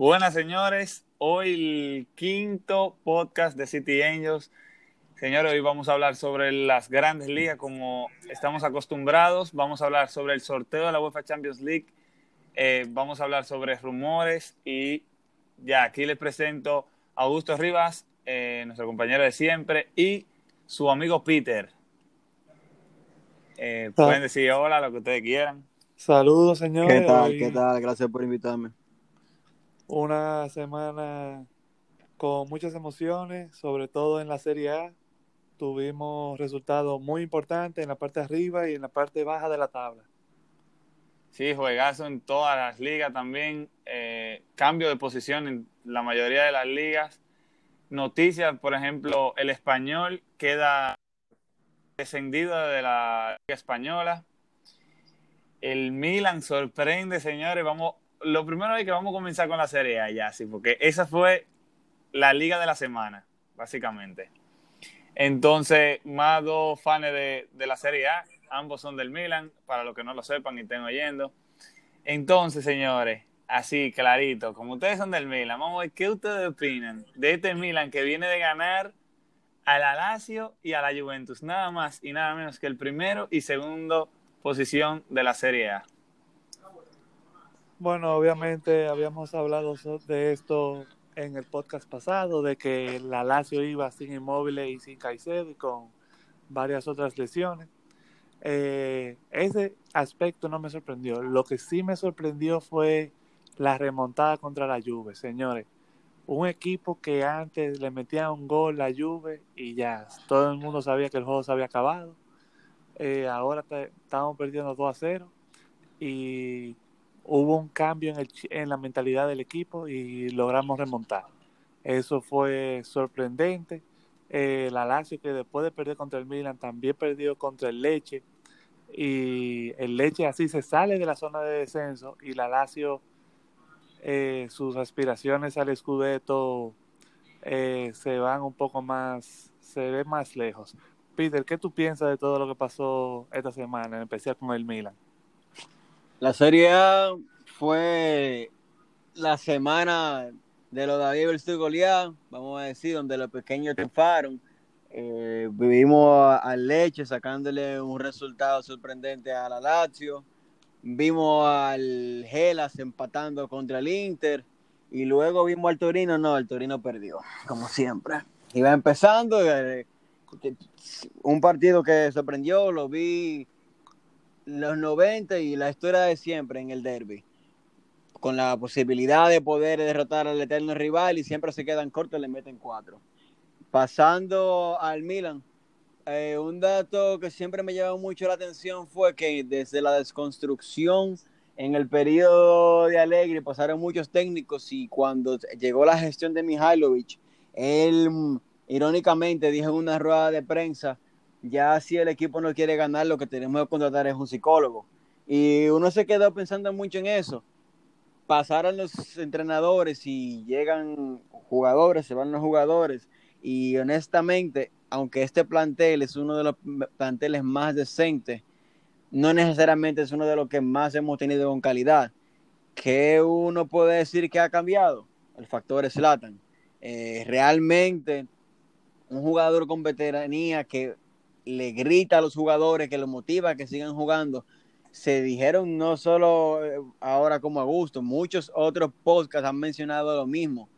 Buenas señores, hoy el quinto podcast de City Angels. Señores, hoy vamos a hablar sobre las grandes ligas como estamos acostumbrados. Vamos a hablar sobre el sorteo de la UEFA Champions League. Eh, vamos a hablar sobre rumores y ya aquí les presento a Augusto Rivas, eh, nuestro compañero de siempre, y su amigo Peter. Eh, pueden decir hola, lo que ustedes quieran. Saludos, señores. ¿Qué tal? ¿Qué tal? Gracias por invitarme. Una semana con muchas emociones, sobre todo en la Serie A. Tuvimos resultados muy importantes en la parte arriba y en la parte baja de la tabla. Sí, juegazo en todas las ligas también. Eh, cambio de posición en la mayoría de las ligas. Noticias, por ejemplo, el español queda descendido de la Liga Española. El Milan sorprende, señores. Vamos, lo primero es que vamos a comenzar con la Serie A ya, sí, porque esa fue la liga de la semana, básicamente. Entonces, más dos fans de, de la Serie A, ambos son del Milan, para los que no lo sepan y estén oyendo. Entonces, señores, así clarito, como ustedes son del Milan, vamos a ver qué ustedes opinan de este Milan que viene de ganar a la Lazio y a la Juventus, nada más y nada menos que el primero y segundo posición de la Serie A. Bueno, obviamente habíamos hablado de esto en el podcast pasado, de que la Lazio iba sin inmóviles y sin Caicedo y con varias otras lesiones. Eh, ese aspecto no me sorprendió. Lo que sí me sorprendió fue la remontada contra la Juve, señores. Un equipo que antes le metía un gol a la Juve y ya todo el mundo sabía que el juego se había acabado. Eh, ahora estamos perdiendo 2 a 0 y hubo un cambio en, el, en la mentalidad del equipo y logramos remontar. Eso fue sorprendente. Eh, la Lazio que después de perder contra el Milan también perdió contra el Leche y el Leche así se sale de la zona de descenso y la Lazio eh, sus aspiraciones al Scudetto eh, se van un poco más, se ve más lejos. Peter, ¿qué tú piensas de todo lo que pasó esta semana, en especial con el Milan? La Serie A fue la semana de los David versus Goliat, vamos a decir, donde los pequeños triunfaron. Eh, vivimos al Leche sacándole un resultado sorprendente a la Lazio. Vimos al Gelas empatando contra el Inter. Y luego vimos al Torino. No, el Torino perdió, como siempre. Iba empezando. Eh, un partido que sorprendió, lo vi los 90 y la historia de siempre en el derby. Con la posibilidad de poder derrotar al eterno rival y siempre se quedan cortos le meten cuatro. Pasando al Milan, eh, un dato que siempre me llamó mucho la atención fue que desde la desconstrucción en el periodo de Alegre pasaron muchos técnicos y cuando llegó la gestión de Mihailovic, él irónicamente dijo en una rueda de prensa ya si el equipo no quiere ganar, lo que tenemos que contratar es un psicólogo. Y uno se quedó pensando mucho en eso. Pasaron los entrenadores y llegan jugadores, se van los jugadores. Y honestamente, aunque este plantel es uno de los planteles más decentes, no necesariamente es uno de los que más hemos tenido con calidad. ¿Qué uno puede decir que ha cambiado? El factor Slatan. Eh, realmente, un jugador con veteranía que le grita a los jugadores, que los motiva a que sigan jugando. Se dijeron no solo eh, ahora como a gusto, muchos otros podcasts han mencionado lo mismo.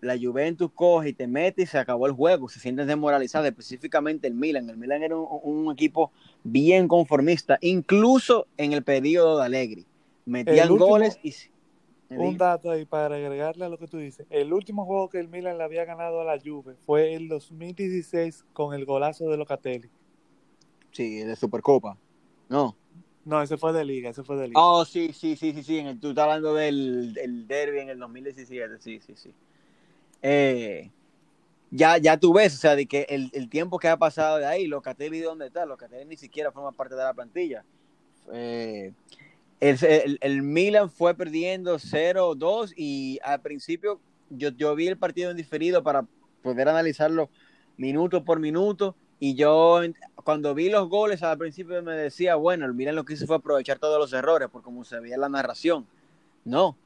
La Juventus coge y te mete y se acabó el juego, se sienten desmoralizados, específicamente el Milan. El Milan era un, equipo bien conformista, incluso en el periodo de Allegri. Metían goles y un dato ahí para agregarle a lo que tú dices. El último juego que el Milan le había ganado a la Juve fue el 2016 con el golazo de Locatelli. Sí, de Supercopa. No. No, ese fue de Liga, ese fue de Liga. Oh, sí, sí, sí, sí, sí. En el, tú estás hablando del, del derby en el 2017, sí, sí, sí. Eh, ya, ya tú ves, o sea, de que el, el tiempo que ha pasado de ahí, Locatelli, ¿dónde está? Locatelli ni siquiera forma parte de la plantilla. Eh, el, el, Milan fue perdiendo 0-2 y al principio yo, yo vi el partido en diferido para poder analizarlo minuto por minuto y yo cuando vi los goles al principio me decía, bueno, el Milan lo que hizo fue aprovechar todos los errores por como se veía la narración. No,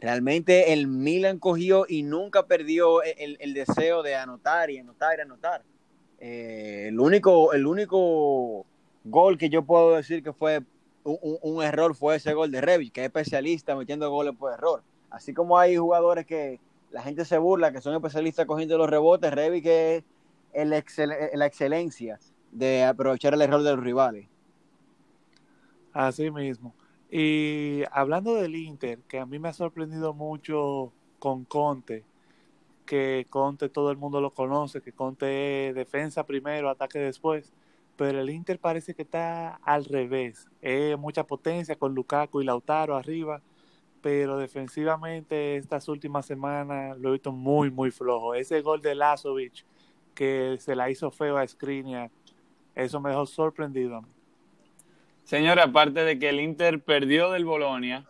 Realmente el Milan cogió y nunca perdió el, el deseo de anotar y anotar y anotar. Eh, el, único, el único gol que yo puedo decir que fue un, un, error fue ese gol de Revic, que es especialista metiendo goles por error. Así como hay jugadores que la gente se burla, que son especialistas cogiendo los rebotes, Revic es el la excelencia de aprovechar el error de los rivales. Así mismo. Y hablando del Inter, que a mí me ha sorprendido mucho con Conte, que Conte todo el mundo lo conoce, que Conte defensa primero, ataque después, pero el Inter parece que está al revés. Es mucha potencia con Lukaku y Lautaro arriba, pero defensivamente estas últimas semanas lo he visto muy, muy flojo. Ese gol de Lazovic que se la hizo feo a Skriniar, eso me dejó sorprendido. Señora, aparte de que el Inter perdió del Bolonia,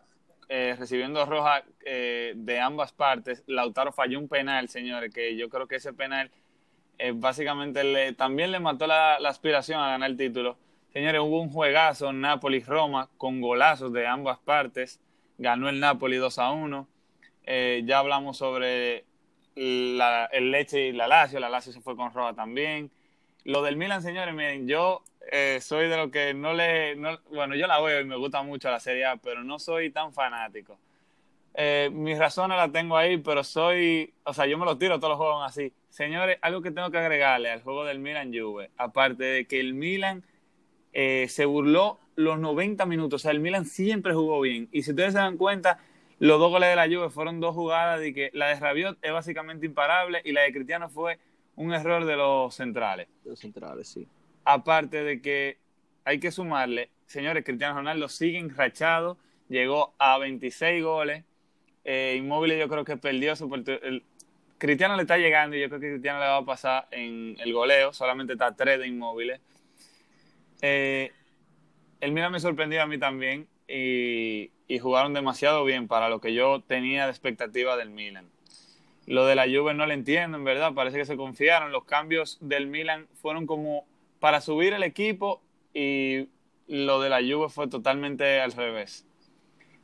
eh, recibiendo roja eh, de ambas partes, Lautaro falló un penal, señores, que yo creo que ese penal eh, básicamente le, también le mató la, aspiración a ganar el título. Señores, hubo un juegazo Napoli-Roma con golazos de ambas partes. Ganó el Napoli 2 a 1. ya hablamos sobre el Leche y la Lazio. La Lazio se fue con roja también. Lo del Milan, señores, miren, yo eh, soy de lo que no le... No, bueno, yo la veo y me gusta mucho la Serie A, pero no soy tan fanático. Eh, mis razones las tengo ahí, pero soy... O sea, yo me lo tiro todos los juegos así. Señores, algo que tengo que agregarle al juego del Milan Juve, aparte de que el Milan eh, se burló los 90 minutos, o sea, el Milan siempre jugó bien. Y si ustedes se dan cuenta, los dos goles de la Juve fueron dos jugadas de que la de Rabiot es básicamente imparable y la de Cristiano fue un error de los centrales. De los centrales, sí. Aparte de que hay que sumarle, señores, Cristiano Ronaldo sigue enrachado, llegó a 26 goles. Eh, Inmóvil yo creo que perdió su... El, Cristiano le está llegando y yo creo que Cristiano le va a pasar en el goleo, solamente está 3 de Inmóviles. Eh, el Milan me sorprendió a mí también y, y, jugaron demasiado bien para lo que yo tenía de expectativa del Milan. Lo de la Juve no lo entiendo, en verdad, parece que se confiaron. Los cambios del Milan fueron como para subir el equipo y lo de la Juve fue totalmente al revés.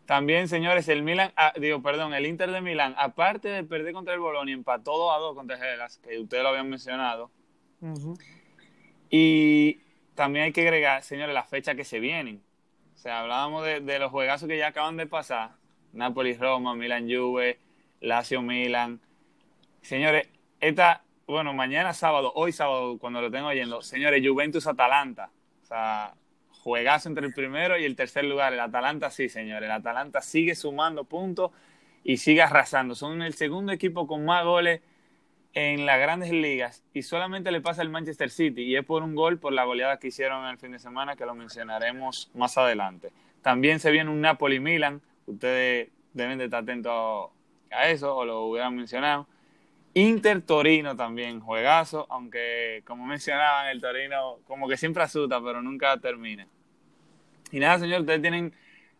También, señores, el Milan, ah, digo, perdón, el Inter de Milán, aparte de perder contra el Bologna, empató 2 a 2 contra el Hellas, que ustedes lo habían mencionado. Y también hay que agregar, señores, las fechas que se vienen. O sea, hablábamos de, de los juegazos que ya acaban de pasar. Napoli-Roma, Milan-Juve, Lazio-Milan. Señores, esta, bueno, mañana sábado, hoy sábado, cuando lo tengo oyendo, señores, Juventus-Atalanta. O sea, juegazo entre el primero y el tercer lugar. El Atalanta sí, señores. El Atalanta sigue sumando puntos y sigue arrasando. Son el segundo equipo con más goles en las grandes ligas y solamente le pasa al Manchester City y es por un gol por la goleada que hicieron el fin de semana que lo mencionaremos más adelante. También se viene un Napoli-Milan. Ustedes deben de estar atentos a eso o lo hubieran mencionado. Inter Torino también, juegazo, aunque como mencionaban, el Torino como que siempre asusta, pero nunca termina. Y nada, señor, ustedes tienen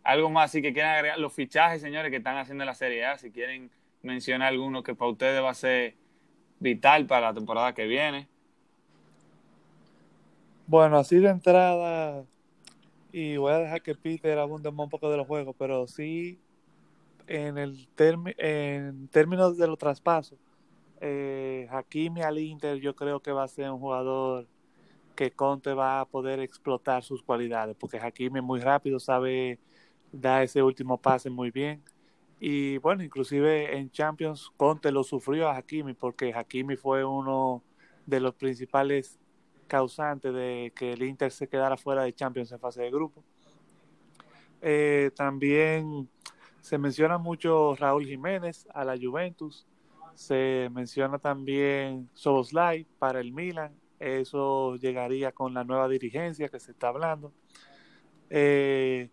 algo más así que quieran agregar, los fichajes, señores, que están haciendo la Serie A, si quieren mencionar alguno que para ustedes va a ser vital para la temporada que viene. Bueno, así de entrada, y voy a dejar que Peter abunde un poco de los juegos, pero sí en el en términos de los traspasos, eh, Hakimi al Inter yo creo que va a ser un jugador que Conte va a poder explotar sus cualidades, porque Hakimi muy rápido, sabe dar ese último pase muy bien. Y bueno, inclusive en Champions Conte lo sufrió a Hakimi, porque Hakimi fue uno de los principales causantes de que el Inter se quedara fuera de Champions en fase de grupo. Eh, también se menciona mucho Raúl Jiménez a la Juventus. Se menciona también Soboslai para el Milan. Eso llegaría con la nueva dirigencia que se está hablando. Eh,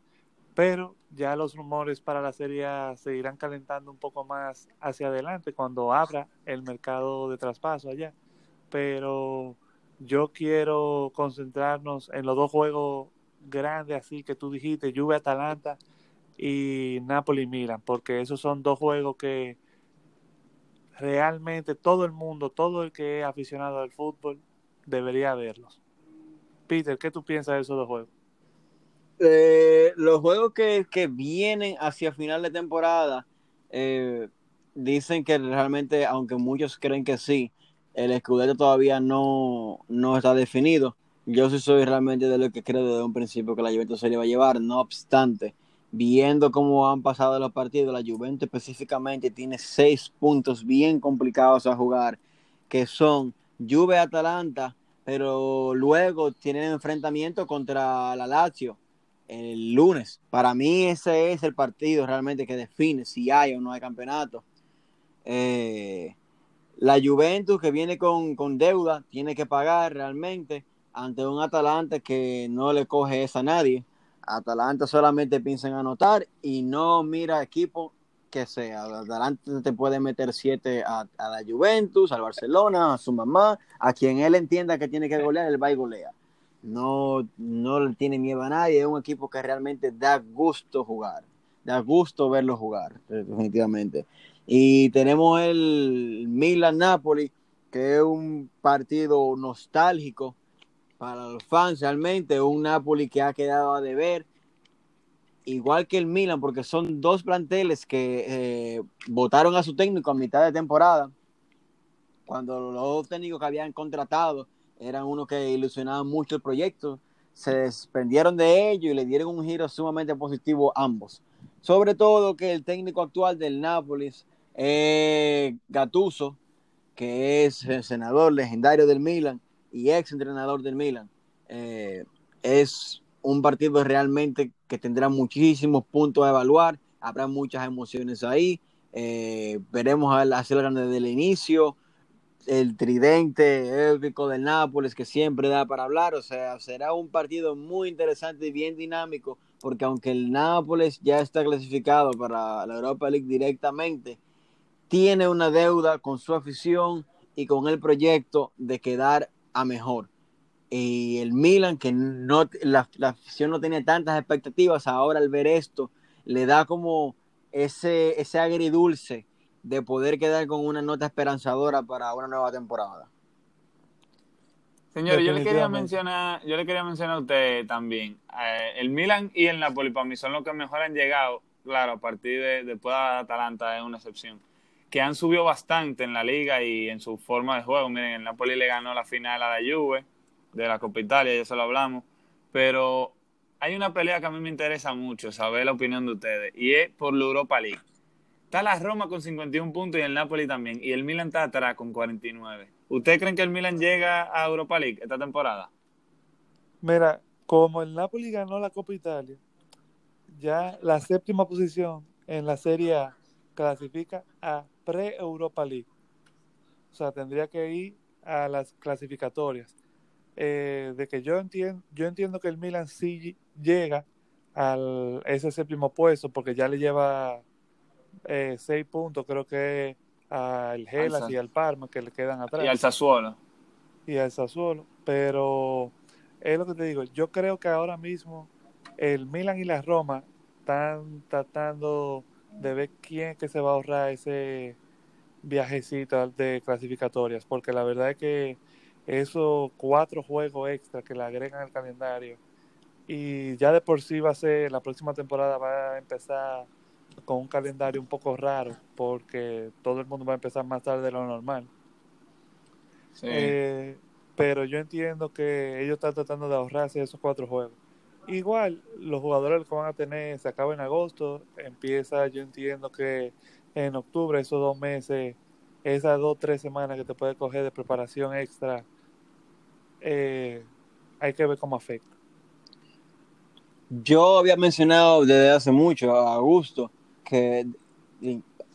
pero ya los rumores para la serie se irán calentando un poco más hacia adelante cuando abra el mercado de traspaso allá. Pero yo quiero concentrarnos en los dos juegos grandes así que tú dijiste, Juve Atalanta y Napoli Milan, porque esos son dos juegos que realmente todo el mundo, todo el que es aficionado al fútbol, debería verlos. Peter, ¿qué tú piensas de esos dos juegos? Eh, los juegos que, que, vienen hacia final de temporada, eh, dicen que realmente, aunque muchos creen que sí, el escudero todavía no, no está definido. Yo sí soy realmente de lo que creo desde un principio que la Juventus se le va a llevar, no obstante, viendo cómo han pasado los partidos, la Juventus específicamente tiene seis puntos bien complicados a jugar, que son Juve-Atalanta, pero luego tienen enfrentamiento contra la Lazio el lunes. Para mí ese es el partido realmente que define si hay o no hay campeonato. Eh, la Juventus que viene con, con, deuda tiene que pagar realmente ante un Atalanta que no le coge esa a nadie. Atalanta solamente piensa en anotar y no mira equipo que sea. Atalanta te puede meter siete a, a, la Juventus, al Barcelona, a su mamá, a quien él entienda que tiene que golear, él va y golea. No, no le tiene miedo a nadie, es un equipo que realmente da gusto jugar, da gusto verlo jugar, definitivamente. Y tenemos el Milan-Napoli, que es un partido nostálgico para los fans realmente, un Napoli que ha quedado a deber, igual que el Milan, porque son dos planteles que eh, votaron a su técnico a mitad de temporada, cuando los dos técnicos que habían contratado eran unos que ilusionaban mucho el proyecto, se desprendieron de ello y le dieron un giro sumamente positivo a ambos. Sobre todo que el técnico actual del Nápoles, eh, Gattuso, que es el senador legendario del Milan, y ex entrenador del Milan. Eh, es un partido realmente que tendrá muchísimos puntos a evaluar, habrá muchas emociones ahí. Eh, veremos a la desde el inicio, el tridente épico del Nápoles que siempre da para hablar, o sea, será un partido muy interesante y bien dinámico, porque aunque el Nápoles ya está clasificado para la Europa League directamente, tiene una deuda con su afición y con el proyecto de quedar a mejor. Y el Milan, que no, la, la afición no tenía tantas expectativas, ahora al ver esto, le da como ese, ese agridulce de poder quedar con una nota esperanzadora para una nueva temporada. Señor, yo le quería mencionar, yo le quería mencionar a usted también. Eh, el Milan y el Napoli para mí son los que mejor han llegado, claro, a partir de después de Atalanta es una excepción que han subido bastante en la liga y en su forma de juego. Miren, el Napoli le ganó la final a la Juve de la Copa Italia, ya se lo hablamos, pero hay una pelea que a mí me interesa mucho, saber la opinión de ustedes, y es por la Europa League. Está la Roma con 51 puntos y el Napoli también, y el Milan está atrás con 49. ¿Ustedes creen que el Milan llega a Europa League esta temporada? Mira, como el Napoli ganó la Copa Italia, ya la séptima posición en la Serie A clasifica a pre-Europa League. O sea, tendría que ir a las clasificatorias. Eh, de que yo entiendo, yo entiendo que el Milan sí llega al ese séptimo puesto porque ya le lleva eh, seis puntos, creo que al Gelas y al Parma que le quedan atrás. Y al Sassuolo. Y al Sassuolo. Pero es lo que te digo, yo creo que ahora mismo el Milan y la Roma están tratando de ver quién es que se va a ahorrar ese viajecito de clasificatorias, porque la verdad es que esos cuatro juegos extra que le agregan al calendario y ya de por sí va a ser, la próxima temporada va a empezar con un calendario un poco raro, porque todo el mundo va a empezar más tarde de lo normal. Eh, pero yo entiendo que ellos están tratando de ahorrarse esos cuatro juegos. Igual, los jugadores que van a tener se acaba en agosto, empieza, yo entiendo que en octubre, esos dos meses, esas dos, tres semanas que te puede coger de preparación extra, eh, hay que ver cómo afecta. Yo había mencionado desde hace mucho, a agosto, que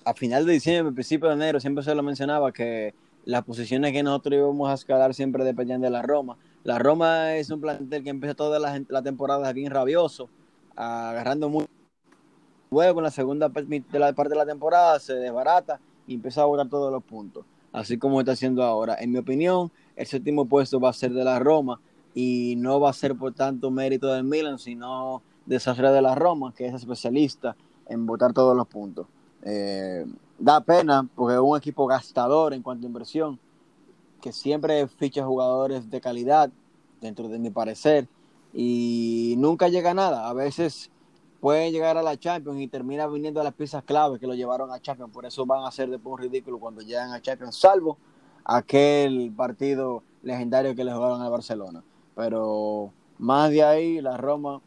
a final de diciembre, principio de enero, siempre se lo mencionaba que las posiciones que nosotros íbamos a escalar siempre dependían de la Roma. La Roma es un plantel que empieza toda la, temporada bien rabioso, agarrando muy. Luego en la segunda parte de la temporada se desbarata y empieza a botar todos los puntos, así como está haciendo ahora. En mi opinión, el séptimo puesto va a ser de la Roma y no va a ser por tanto mérito del Milan, sino desastre de la Roma, que es especialista en botar todos los puntos. Eh, da pena porque es un equipo gastador en cuanto a inversión, que siempre ficha jugadores de calidad, dentro de mi parecer, y nunca llega a nada. A veces pueden llegar a la Champions y termina viniendo a las piezas claves que lo llevaron a Champions. Por eso van a ser después un ridículo cuando llegan a Champions, salvo aquel partido legendario que le jugaron a Barcelona. Pero más de ahí, la Roma,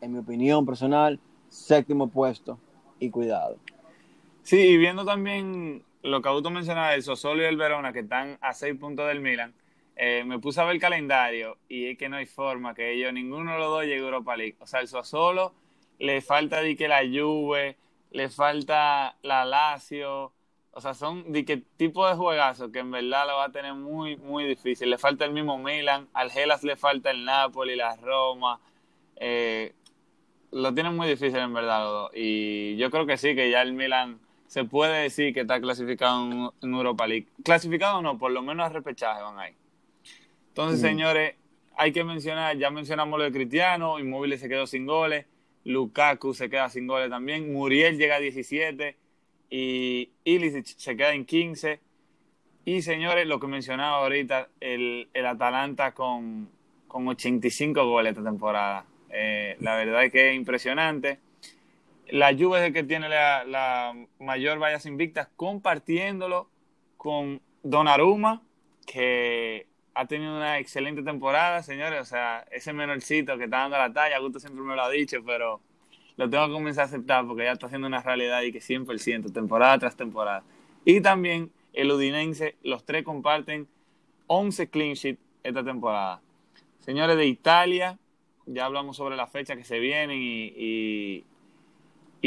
en mi opinión personal, séptimo puesto y cuidado. Sí, y viendo también lo que tú mencionabas, el Sosolo y el Verona, que están a seis puntos del Milan, eh, me puse a ver el calendario y es que no hay forma que ellos, ninguno de los dos llegue a Europa League. O sea, el Sosolo le falta de que la Juve, le falta la Lazio, o sea, son de qué tipo de juegazo que en verdad lo va a tener muy, muy difícil. Le falta el mismo Milan, al Gelas le falta el Napoli, la Roma. Eh, lo tienen muy difícil en verdad los dos. Y yo creo que sí, que ya el Milan se puede decir que está clasificado en, Europa League. Clasificado o no, por lo menos a repechaje van ahí. Entonces, señores, hay que mencionar, ya mencionamos lo de Cristiano, Inmóvil se quedó sin goles. Lukaku se queda sin goles también, Muriel llega a 17 y Ilicic se queda en 15. Y señores, lo que mencionaba ahorita, el, el Atalanta con, con 85 goles esta temporada. Eh, la verdad es que es impresionante. La Juve es el que tiene la, mayor vallas invictas, compartiéndolo con Donnarumma, que ha tenido una excelente temporada, señores. O sea, ese menorcito que está dando la talla, Gusto siempre me lo ha dicho, pero lo tengo que comenzar a aceptar porque ya está haciendo una realidad y que 100%, temporada tras temporada. Y también el Udinense, los tres comparten 11 clean sheet esta temporada. Señores de Italia, ya hablamos sobre la fecha que se vienen y, y,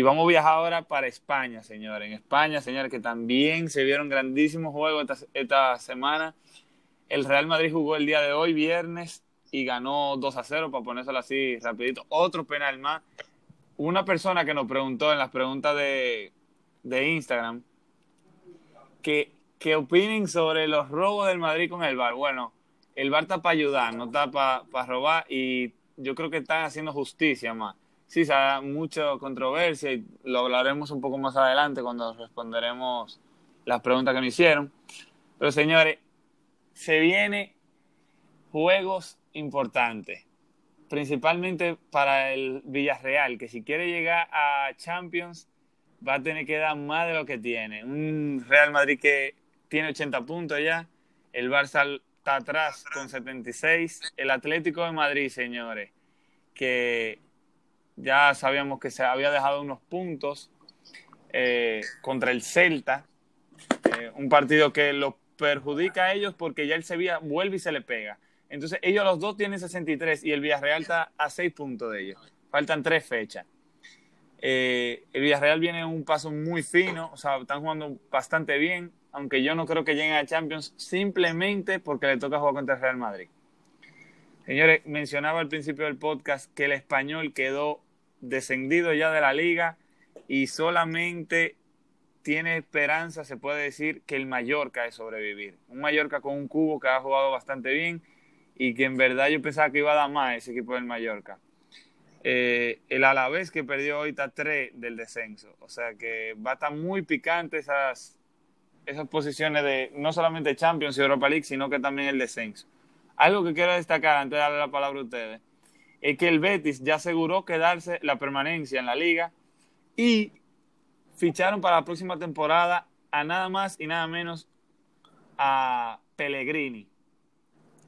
vamos a viajar ahora para España, señores. En España, señores, que también se vieron grandísimos juegos esta, semana. El Real Madrid jugó el día de hoy, viernes, y ganó 2 a 0, para ponérselo así rapidito. Otro penal más. Una persona que nos preguntó en las preguntas de, Instagram que, que, opinen sobre los robos del Madrid con el VAR. Bueno, el VAR está para ayudar, no está para, para robar y yo creo que están haciendo justicia más. Sí, se ha mucha controversia y lo hablaremos un poco más adelante cuando responderemos las preguntas que me hicieron. Pero señores, se viene juegos importantes, principalmente para el Villarreal, que si quiere llegar a Champions va a tener que dar más de lo que tiene. Un Real Madrid que tiene 80 puntos ya, el Barça está atrás con 76, el Atlético de Madrid, señores, que ya sabíamos que se había dejado unos puntos eh, contra el Celta, eh, un partido que lo perjudica a ellos porque ya el Sevilla vuelve y se le pega. Entonces ellos los dos tienen 63 y el Villarreal está a 6 puntos de ellos. Faltan tres fechas. Eh, el Villarreal viene en un paso muy fino, o sea, están jugando bastante bien, aunque yo no creo que lleguen a Champions simplemente porque le toca jugar contra el Real Madrid. Señores, mencionaba al principio del podcast que el español quedó descendido ya de la liga y solamente tiene esperanza, se puede decir, que el Mallorca es sobrevivir. Un Mallorca con un cubo que ha jugado bastante bien y que en verdad yo pensaba que iba a dar más ese equipo del Mallorca. Eh, el Alavés que perdió está 3 del descenso. O sea que va a estar muy picante esas, esas posiciones de no solamente Champions y Europa League, sino que también el descenso. Algo que quiero destacar antes de darle la palabra a ustedes es que el Betis ya aseguró quedarse la permanencia en la liga y ficharon para la próxima temporada a nada más y nada menos a Pellegrini,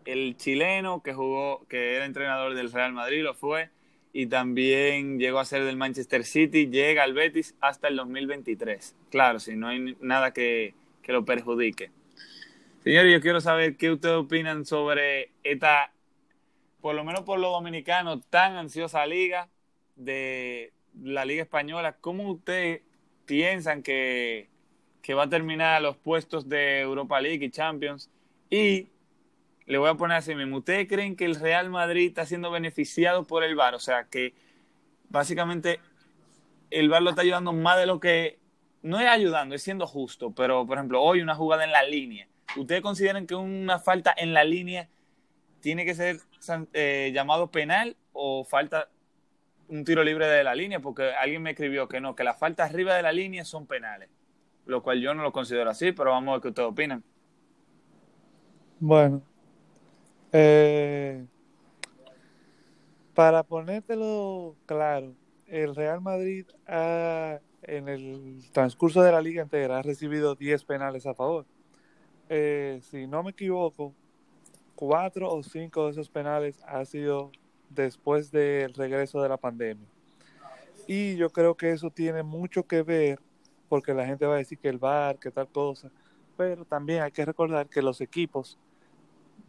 el chileno que jugó, que era entrenador del Real Madrid, lo fue, y también llegó a ser del Manchester City, llega al Betis hasta el 2023. Claro, si no hay nada que, que lo perjudique. Señores, yo quiero saber qué ustedes opinan sobre esta, por lo menos por los dominicanos, tan ansiosa liga de la Liga Española. ¿Cómo ustedes piensan que, va a terminar los puestos de Europa League y Champions. Y le voy a poner así mismo, ¿ustedes creen que el Real Madrid está siendo beneficiado por el VAR? O sea, que básicamente el VAR lo está ayudando más de lo que... No es ayudando, es siendo justo, pero por ejemplo, hoy una jugada en la línea. ¿Ustedes consideran que una falta en la línea tiene que ser eh, llamado penal o falta un tiro libre de la línea, porque alguien me escribió que no, que las faltas arriba de la línea son penales, lo cual yo no lo considero así, pero vamos a ver qué ustedes opinan. Bueno, eh, para ponértelo claro, el Real Madrid en el transcurso de la liga entera ha recibido 10 penales a favor. Eh, si no me equivoco, cuatro o cinco de esos penales ha sido después del regreso de la pandemia. Y yo creo que eso tiene mucho que ver, porque la gente va a decir que el VAR, que tal cosa, pero también hay que recordar que los equipos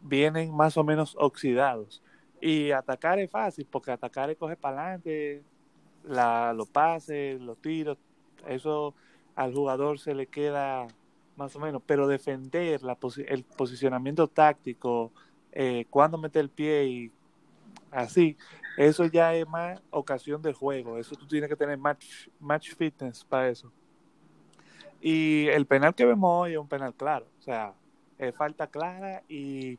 vienen más o menos oxidados. Y atacar es fácil, porque atacar es coger para adelante, la, los pases, los tiros, eso al jugador se le queda más o menos, pero defender el posicionamiento táctico, eh, cuándo meter el pie y así, eso ya es más ocasión de juego, eso tú tienes que tener match, match fitness para eso. Y el penal que vemos hoy es un penal claro, o sea, es falta clara y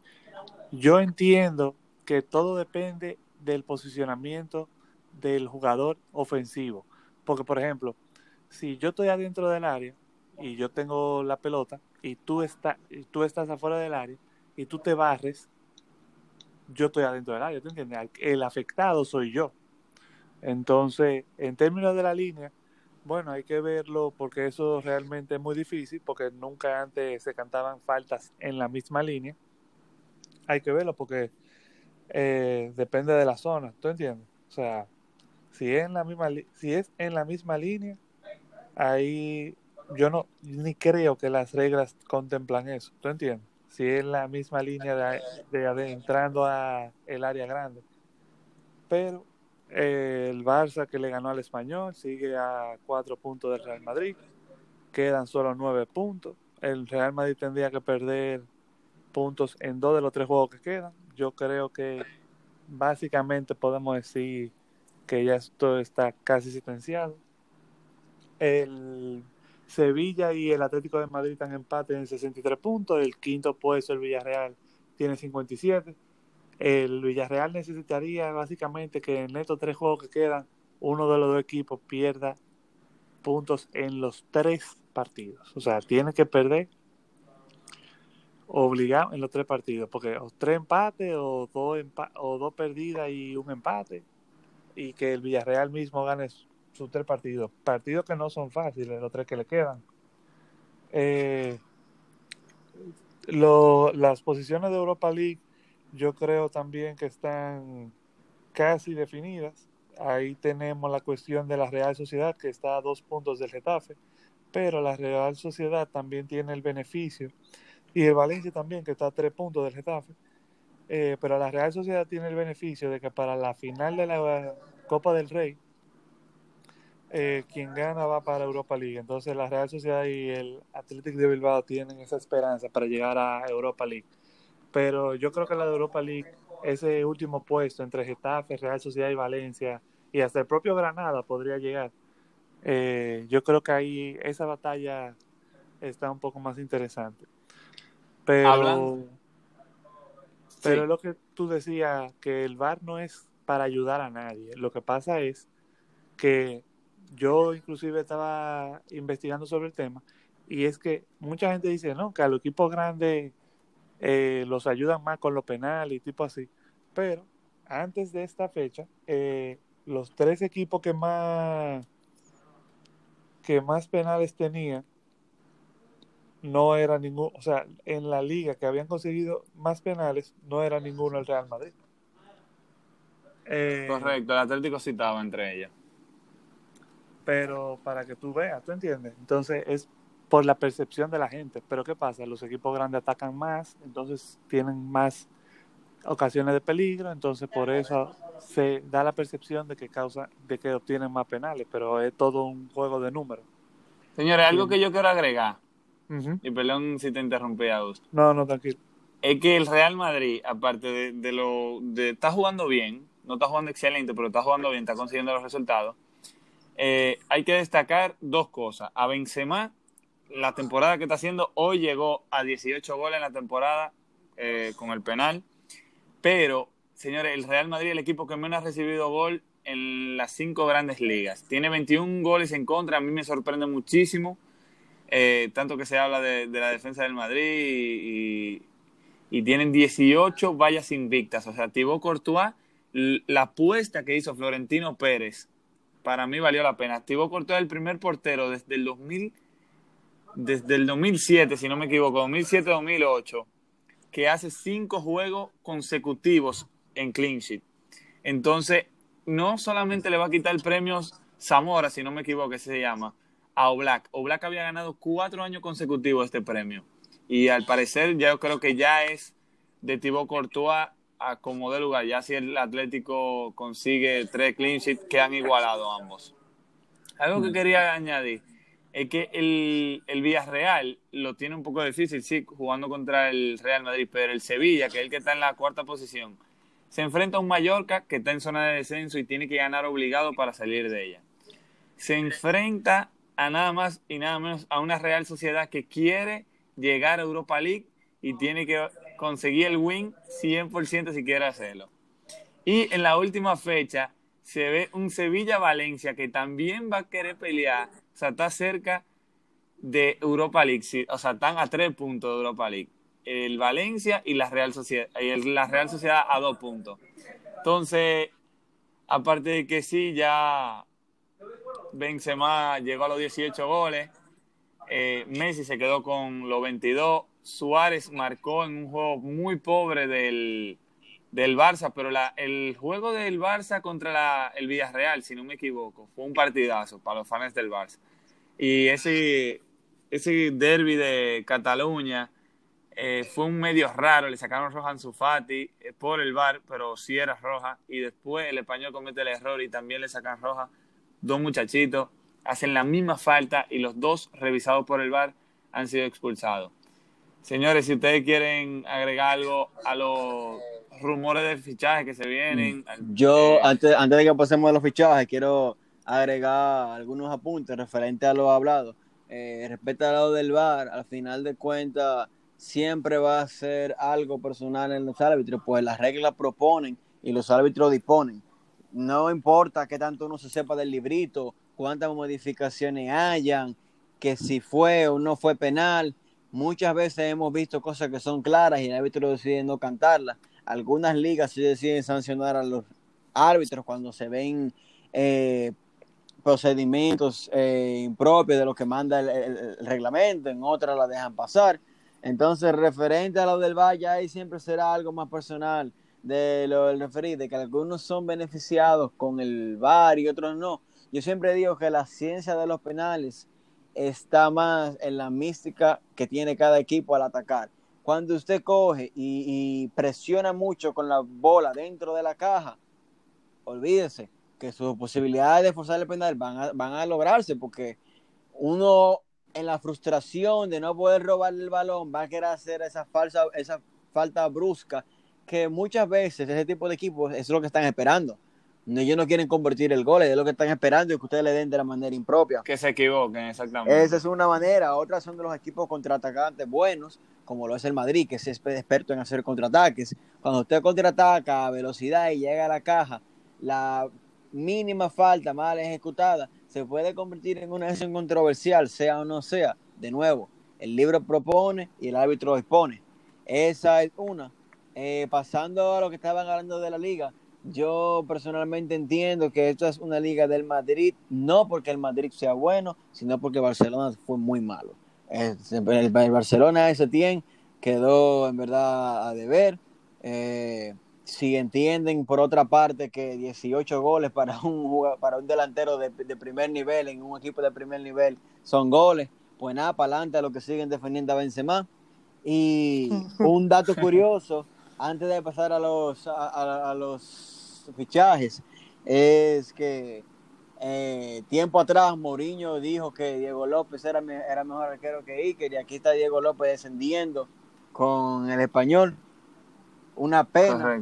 yo entiendo que todo depende del posicionamiento del jugador ofensivo. Porque, por ejemplo, si yo estoy adentro del área y yo tengo la pelota y tú, está, tú estás afuera del área y tú te barres, yo estoy adentro del área, ¿te entiendes? El afectado soy yo. Entonces, en términos de la línea, bueno, hay que verlo porque eso realmente es muy difícil, porque nunca antes se cantaban faltas en la misma línea. Hay que verlo porque eh, depende de la zona, ¿tú entiendes? O sea, si es en la misma, si es en la misma línea, ahí yo no ni creo que las reglas contemplan eso, ¿tú entiendes? Si es la misma línea de, de, a el área grande. Pero eh, el Barça que le ganó al Español sigue a cuatro puntos del Real Madrid, quedan solo nueve puntos. El Real Madrid tendría que perder puntos en dos de los tres juegos que quedan. Yo creo que básicamente podemos decir que ya esto está casi sentenciado. El Sevilla y el Atlético de Madrid están en empate en 63 puntos. El quinto puesto, el Villarreal, tiene 57. El Villarreal necesitaría básicamente que en estos tres juegos que quedan, uno de los dos equipos pierda puntos en los tres partidos. O sea, tiene que perder obligado en los tres partidos, porque o tres empates o dos, o dos perdidas y un empate y que el Villarreal mismo gane sus tres partidos. Partidos que no son fáciles, los tres que le quedan. Eh, las posiciones de Europa League yo creo también que están casi definidas. Ahí tenemos la cuestión de la Real Sociedad que está a dos puntos del Getafe, pero la Real Sociedad también tiene el beneficio y el Valencia también que está a tres puntos del Getafe eh, pero la Real Sociedad tiene el beneficio de que para la final de la Copa del Rey, eh, quien gana va para Europa League. Entonces la Real Sociedad y el Athletic de Bilbao tienen esa esperanza para llegar a Europa League. Pero yo creo que la de Europa League, ese último puesto entre Getafe, Real Sociedad y Valencia, y hasta el propio Granada podría llegar. Eh, yo creo que ahí esa batalla está un poco más interesante. Pero... Pero es lo que tú decías, que el VAR no es para ayudar a nadie. Lo que pasa es que yo inclusive estaba investigando sobre el tema y es que mucha gente dice, no, que a los equipos grandes eh, los ayudan más con lo penal y tipo así. Pero antes de esta fecha, eh, los tres equipos que más que más penales tenían no era ningún, o sea, en la liga que habían conseguido más penales, no era ninguno el Real Madrid. Eh, Correcto, el Atlético citaba entre ellas. Pero para que tú veas, ¿tú entiendes? Entonces es por la percepción de la gente. Pero ¿qué pasa? Los equipos grandes atacan más, entonces tienen más ocasiones de peligro, entonces por eso se da la percepción de que causa, de que obtienen más penales, pero es todo un juego de números. Señores, algo que yo quiero agregar y perdón si te interrumpí, Augusto. No, no, tranquilo. Es que el Real Madrid, aparte de, lo. de está jugando bien, no está jugando excelente, pero está jugando bien, está consiguiendo los resultados. Eh, hay que destacar dos cosas. A Benzema, la temporada que está haciendo, hoy llegó a 18 goles en la temporada eh, con el penal. Pero, señores, el Real Madrid es el equipo que menos ha recibido gol en las cinco grandes ligas. Tiene 21 goles en contra, a mí me sorprende muchísimo. Eh, tanto que se habla de, la defensa del Madrid y, tienen 18 vallas invictas. O sea, Thibaut Courtois, la apuesta que hizo Florentino Pérez para mí valió la pena. Thibaut Courtois es el primer portero desde el 2000, desde el 2007, si no me equivoco, 2007-2008, que hace cinco juegos consecutivos en clean sheet. Entonces, no solamente le va a quitar el premio Zamora, si no me equivoco, se llama, a Oblak. Oblak había ganado cuatro años consecutivos este premio. Y al parecer, yo creo que ya es de Thibaut Courtois a como de lugar. Ya si el Atlético consigue tres clean sheets que han igualado ambos. Algo que mm. quería añadir es que el, el Villarreal lo tiene un poco difícil, sí, jugando contra el Real Madrid, pero el Sevilla, que es el que está en la cuarta posición, se enfrenta a un Mallorca que está en zona de descenso y tiene que ganar obligado para salir de ella. Se enfrenta a nada más y nada menos a una Real Sociedad que quiere llegar a Europa League y tiene que conseguir el win 100% si quiere hacerlo. Y en la última fecha se ve un Sevilla-Valencia que también va a querer pelear, o sea, está cerca de Europa League, o sea, están a tres puntos de Europa League. El Valencia y la Real Sociedad, y la Real Sociedad a dos puntos. Entonces, aparte de que sí, ya Benzema llegó a los 18 goles, eh, Messi se quedó con los 22, Suárez marcó en un juego muy pobre del, del Barça, pero el juego del Barça contra la, el Villarreal, si no me equivoco, fue un partidazo para los fans del Barça. Y ese, ese derby de Cataluña eh, fue un medio raro, le sacaron roja a Ansu Fati eh, por el bar, pero sí era roja. Y después el español comete el error y también le sacan roja. Dos muchachitos hacen la misma falta y los dos revisados por el bar han sido expulsados. Señores, si ustedes quieren agregar algo a los rumores de fichaje que se vienen. Yo, eh, antes, antes de que pasemos a los fichajes, quiero agregar algunos apuntes referentes a lo hablado. Eh, respecto al lado del bar, al final de cuentas, siempre va a ser algo personal en los árbitros, pues las reglas proponen y los árbitros disponen. No importa qué tanto uno se sepa del librito, cuántas modificaciones hayan, que si fue o no fue penal. Muchas veces hemos visto cosas que son claras y el árbitro decide no cantarlas. Algunas ligas sí deciden sancionar a los árbitros cuando se ven eh, procedimientos eh, impropios de lo que manda el, reglamento, en otras la dejan pasar. Entonces, referente a lo del Valle, ahí siempre será algo más personal de lo del referido, de que algunos son beneficiados con el VAR y otros no. Yo siempre digo que la ciencia de los penales está más en la mística que tiene cada equipo al atacar. Cuando usted coge y, presiona mucho con la bola dentro de la caja, olvídese que sus posibilidades de forzar el penal van a, van a lograrse porque uno en la frustración de no poder robar el balón va a querer hacer esa falsa esa falta brusca que muchas veces ese tipo de equipos es lo que están esperando ellos no quieren convertir el gol, es lo que están esperando y que ustedes le den de la manera impropia. Que se equivoquen, exactamente. Esa es una manera. Otras son de los equipos contraatacantes buenos, como lo es el Madrid, que es experto en hacer contraataques. Cuando usted contraataca a velocidad y llega a la caja, la mínima falta mal ejecutada se puede convertir en una acción controversial, sea o no sea. De nuevo, el libro propone y el árbitro dispone. Esa es una. Eh, pasando a lo que estaban hablando de la liga, yo personalmente entiendo que esta es una liga del Madrid, no porque el Madrid sea bueno, sino porque Barcelona fue muy malo. El, Barcelona ese tiempo quedó en verdad a deber. Eh, si entienden por otra parte que 18 goles para un, para un delantero de, primer nivel en un equipo de primer nivel son goles, pues nada, para adelante a lo que siguen defendiendo a Benzema. Y un dato curioso, antes de pasar a los, a los fichajes es que eh, tiempo atrás Mourinho dijo que Diego López era, era mejor arquero que Iker y aquí está Diego López descendiendo con el español. Una pena.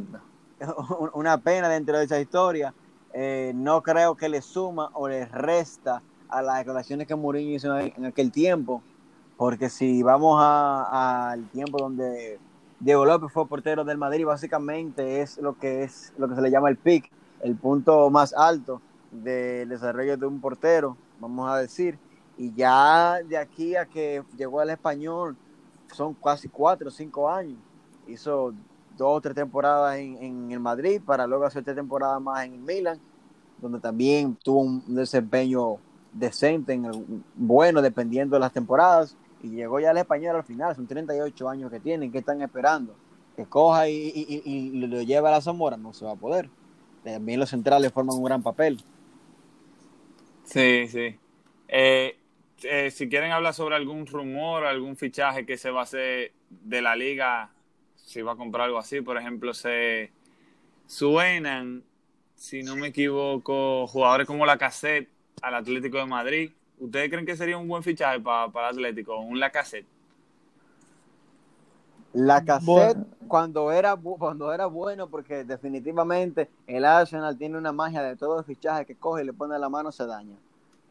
Una pena dentro de esa historia. Eh, no creo que le suma o le resta a las declaraciones que Mourinho hizo en aquel tiempo, porque si vamos al tiempo donde Diego López fue portero del Madrid, básicamente es lo que es lo que se le llama el pick, el punto más alto del desarrollo de un portero, vamos a decir. Y ya de aquí a que llegó al español son casi cuatro o cinco años. Hizo dos o tres temporadas en, el Madrid para luego hacer tres temporadas más en el Milan. donde también tuvo un desempeño decente, en bueno, dependiendo de las temporadas, y llegó ya al español al final, son 38 años que tienen, ¿qué están esperando? Que coja y, y, lo lleve a la Zamora, no se va a poder. También los centrales forman un gran papel. Sí, sí. Eh, eh, si quieren hablar sobre algún rumor, algún fichaje que se va a hacer de la liga, si va a comprar algo así, por ejemplo, se suenan, si no me equivoco, jugadores como la Cassette al Atlético de Madrid. ¿Ustedes creen que sería un buen fichaje para, para el Atlético, un La Cassette? La cassette cuando era cuando era bueno, porque definitivamente el Arsenal tiene una magia de todo el fichaje que coge y le pone la mano se daña.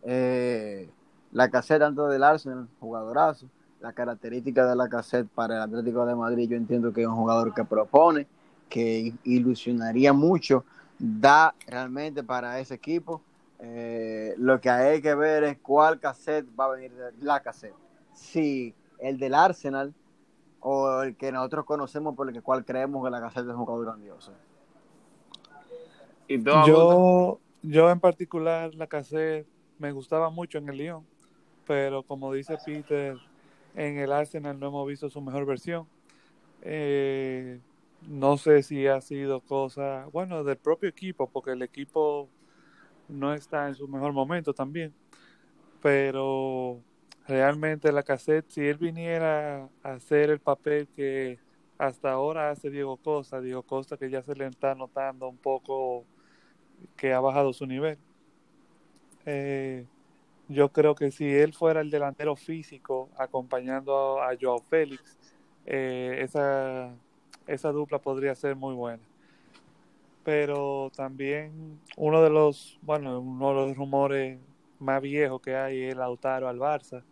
Eh, la cassette tanto del Arsenal, jugadorazo. La característica de la cassette para el Atlético de Madrid, yo entiendo que es un jugador que propone, que ilusionaría mucho, da realmente para ese equipo. Eh, lo que hay que ver es cuál cassette va a venir de la cassette. Si el del Arsenal o el que nosotros conocemos por el cual creemos que la cassette es un jugador grandioso. yo, yo en particular la cassette me gustaba mucho en el Lyon pero como dice Peter, en el Arsenal no hemos visto su mejor versión. Eh, no sé si ha sido cosa, bueno, del propio equipo, porque el equipo no está en su mejor momento también. Pero realmente la cassette, si él viniera a hacer el papel que hasta ahora hace Diego Costa, Diego Costa que ya se le está notando un poco que ha bajado su nivel. Eh, yo creo que si él fuera el delantero físico acompañando a, Joao Félix, eh, esa, esa dupla podría ser muy buena. Pero también uno de los, bueno, uno de los rumores más viejos que hay es Lautaro al Barça.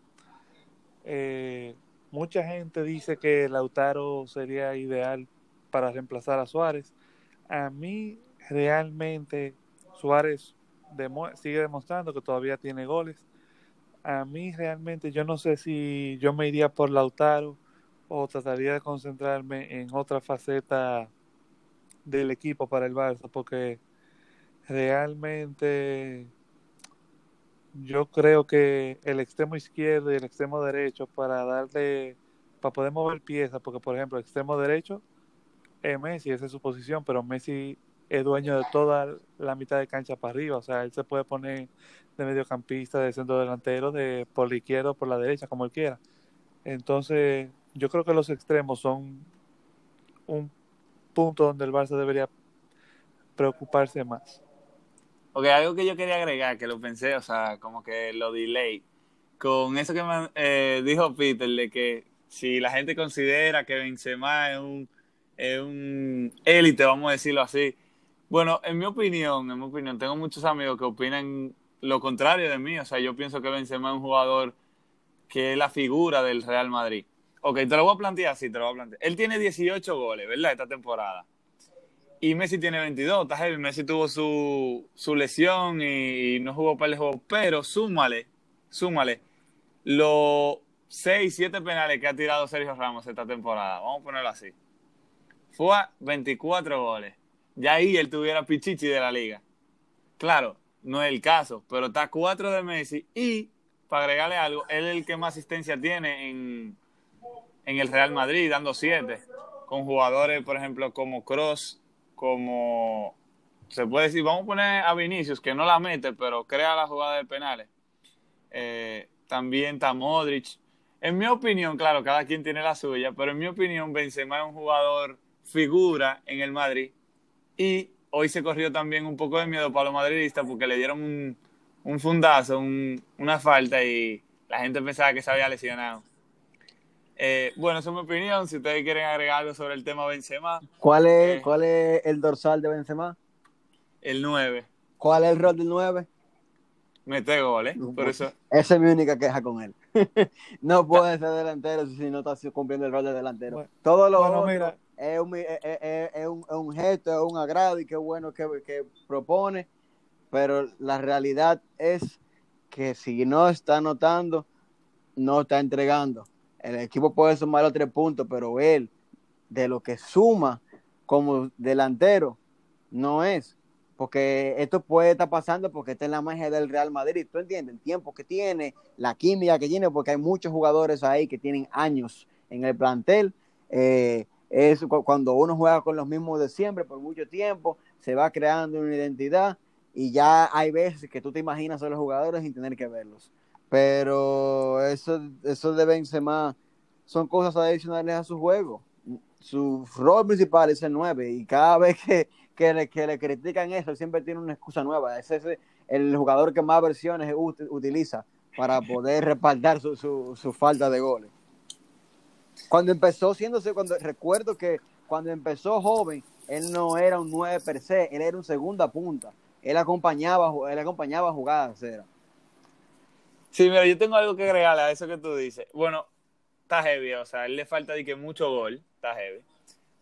Eh, mucha gente dice que Lautaro sería ideal para reemplazar a Suárez. A mí realmente Suárez sigue demostrando que todavía tiene goles. A mí realmente yo no sé si yo me iría por Lautaro o trataría de concentrarme en otra faceta del equipo para el Barça, porque realmente yo creo que el extremo izquierdo y el extremo derecho para darle, para poder mover piezas, porque por ejemplo el extremo derecho es Messi, esa es su posición, pero Messi es dueño de toda la mitad de cancha para arriba, o sea, él se puede poner de mediocampista, de centro delantero, de por la izquierda o por la derecha, como él quiera. Entonces, yo creo que los extremos son un punto donde el Barça debería preocuparse más. Ok, algo que yo quería agregar, que lo pensé, o sea, como que lo delay, con eso que me, eh, dijo Peter, de que si la gente considera que Benzema es un, es un élite, vamos a decirlo así, bueno, en mi opinión, en mi opinión, tengo muchos amigos que opinan lo contrario de mí. O sea, yo pienso que Benzema es un jugador que es la figura del Real Madrid. Ok, te lo voy a plantear así, te lo voy a plantear. Él tiene 18 goles, ¿verdad? Esta temporada. Y Messi tiene 22, está heavy. Messi tuvo su, su lesión y, no jugó para el juego. Pero súmale, súmale los 6, 7 penales que ha tirado Sergio Ramos esta temporada. Vamos a ponerlo así. Fue a 24 goles ya ahí él tuviera Pichichi de la liga. Claro, no es el caso, pero está cuatro de Messi y, para agregarle algo, él es el que más asistencia tiene en, en el Real Madrid, dando siete, con jugadores, por ejemplo, como Cross, como se puede decir, vamos a poner a Vinicius, que no la mete, pero crea la jugada de penales. Eh, también está Modric. En mi opinión, claro, cada quien tiene la suya, pero en mi opinión, Benzema es un jugador figura en el Madrid y hoy se corrió también un poco de miedo para los madridistas porque le dieron un, un fundazo, una falta y la gente pensaba que se había lesionado. Eh, bueno, esa es mi opinión. Si ustedes quieren agregar algo sobre el tema Benzema. ¿Cuál es, eh, ¿cuál es el dorsal de Benzema? El 9. ¿Cuál es el rol del 9? Mete goles, por eso. Esa es mi única queja con él. no puede ser delantero si no está cumpliendo el rol de delantero. Todo lo bueno, mira, es un, es, un, un, gesto, es un agrado y qué bueno que, que, propone, pero la realidad es que si no está anotando, no está entregando. El equipo puede sumar los tres puntos, pero él, de lo que suma como delantero, no es. porque esto puede estar pasando porque está en la magia del Real Madrid, ¿tú entiendes? El tiempo que tiene, la química que tiene, porque hay muchos jugadores ahí que tienen años en el plantel. Eh, es cuando uno juega con los mismos de siempre por mucho tiempo, se va creando una identidad y ya hay veces que tú te imaginas a los jugadores sin tener que verlos. Pero eso, eso de Benzema son cosas adicionales a su juego. Su rol principal es el 9 y cada vez que, que, le, que le critican eso, siempre tiene una excusa nueva. Es ese, el jugador que más versiones utiliza para poder respaldar su, su, su falta de goles. Cuando empezó siéndose, cuando recuerdo que cuando empezó joven, él no era un 9 per se, él era un segunda punta. Él acompañaba, él acompañaba jugadas, era. Sí, mira, yo tengo algo que agregarle a eso que tú dices. Bueno, está heavy, o sea, él le falta de que mucho gol, está heavy.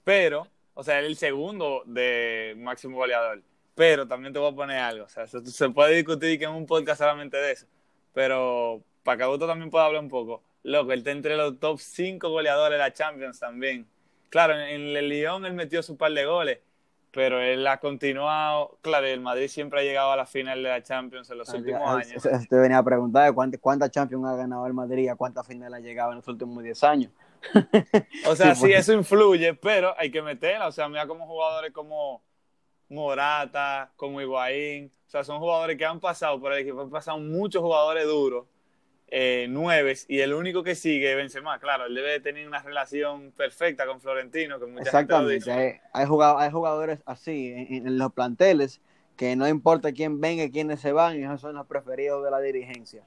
Pero, o sea, él es el segundo de máximo goleador. Pero también te voy a poner algo, o sea, se, puede discutir que en un podcast solamente de eso. Pero para que Augusto también pueda hablar un poco. Loco, él está entre los top 5 goleadores de la Champions también. Claro, en el Lyon él metió su par de goles, pero él ha continuado. Claro, el Madrid siempre ha llegado a la final de la Champions en los últimos años. Te venía a preguntar cuántas, cuántas Champions ha ganado el Madrid y a cuántas finales ha llegado en los últimos 10 años. o sea, sí, eso influye, pero hay que meterla. O sea, mira como jugadores como Morata, como Higuaín. O sea, son jugadores que han pasado por el equipo, han pasado muchos jugadores duros eh, nueves y el único que sigue Benzema, claro, él debe tener una relación perfecta con Florentino, que mucha Exactamente, hay, hay, jugadores, así en, los planteles que no importa quién venga y quiénes se van, esos son los preferidos de la dirigencia.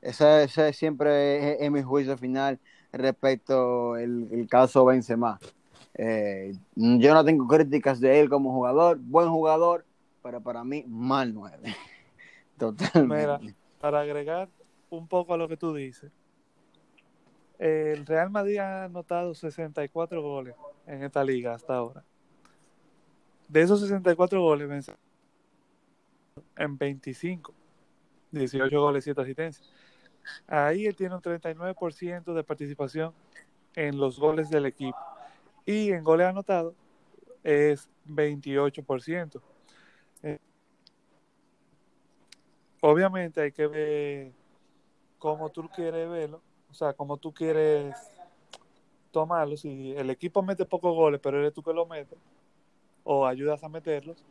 Ese, ese siempre es, mi juicio final respecto al el caso Benzema. Eh, yo no tengo críticas de él como jugador, buen jugador, pero para mí mal nueve. Totalmente. para agregar, un poco a lo que tú dices. El Real Madrid ha anotado 64 goles en esta liga hasta ahora. De esos 64 goles, en 25, 18 goles y 7 asistencias. Ahí él tiene un 39% de participación en los goles del equipo. Y en goles anotados es 28%. Eh, obviamente hay que ver como tú quieres verlo, o sea, como tú quieres tomarlo. Si el equipo mete pocos goles, pero eres tú que lo metes, o ayudas a meterlos,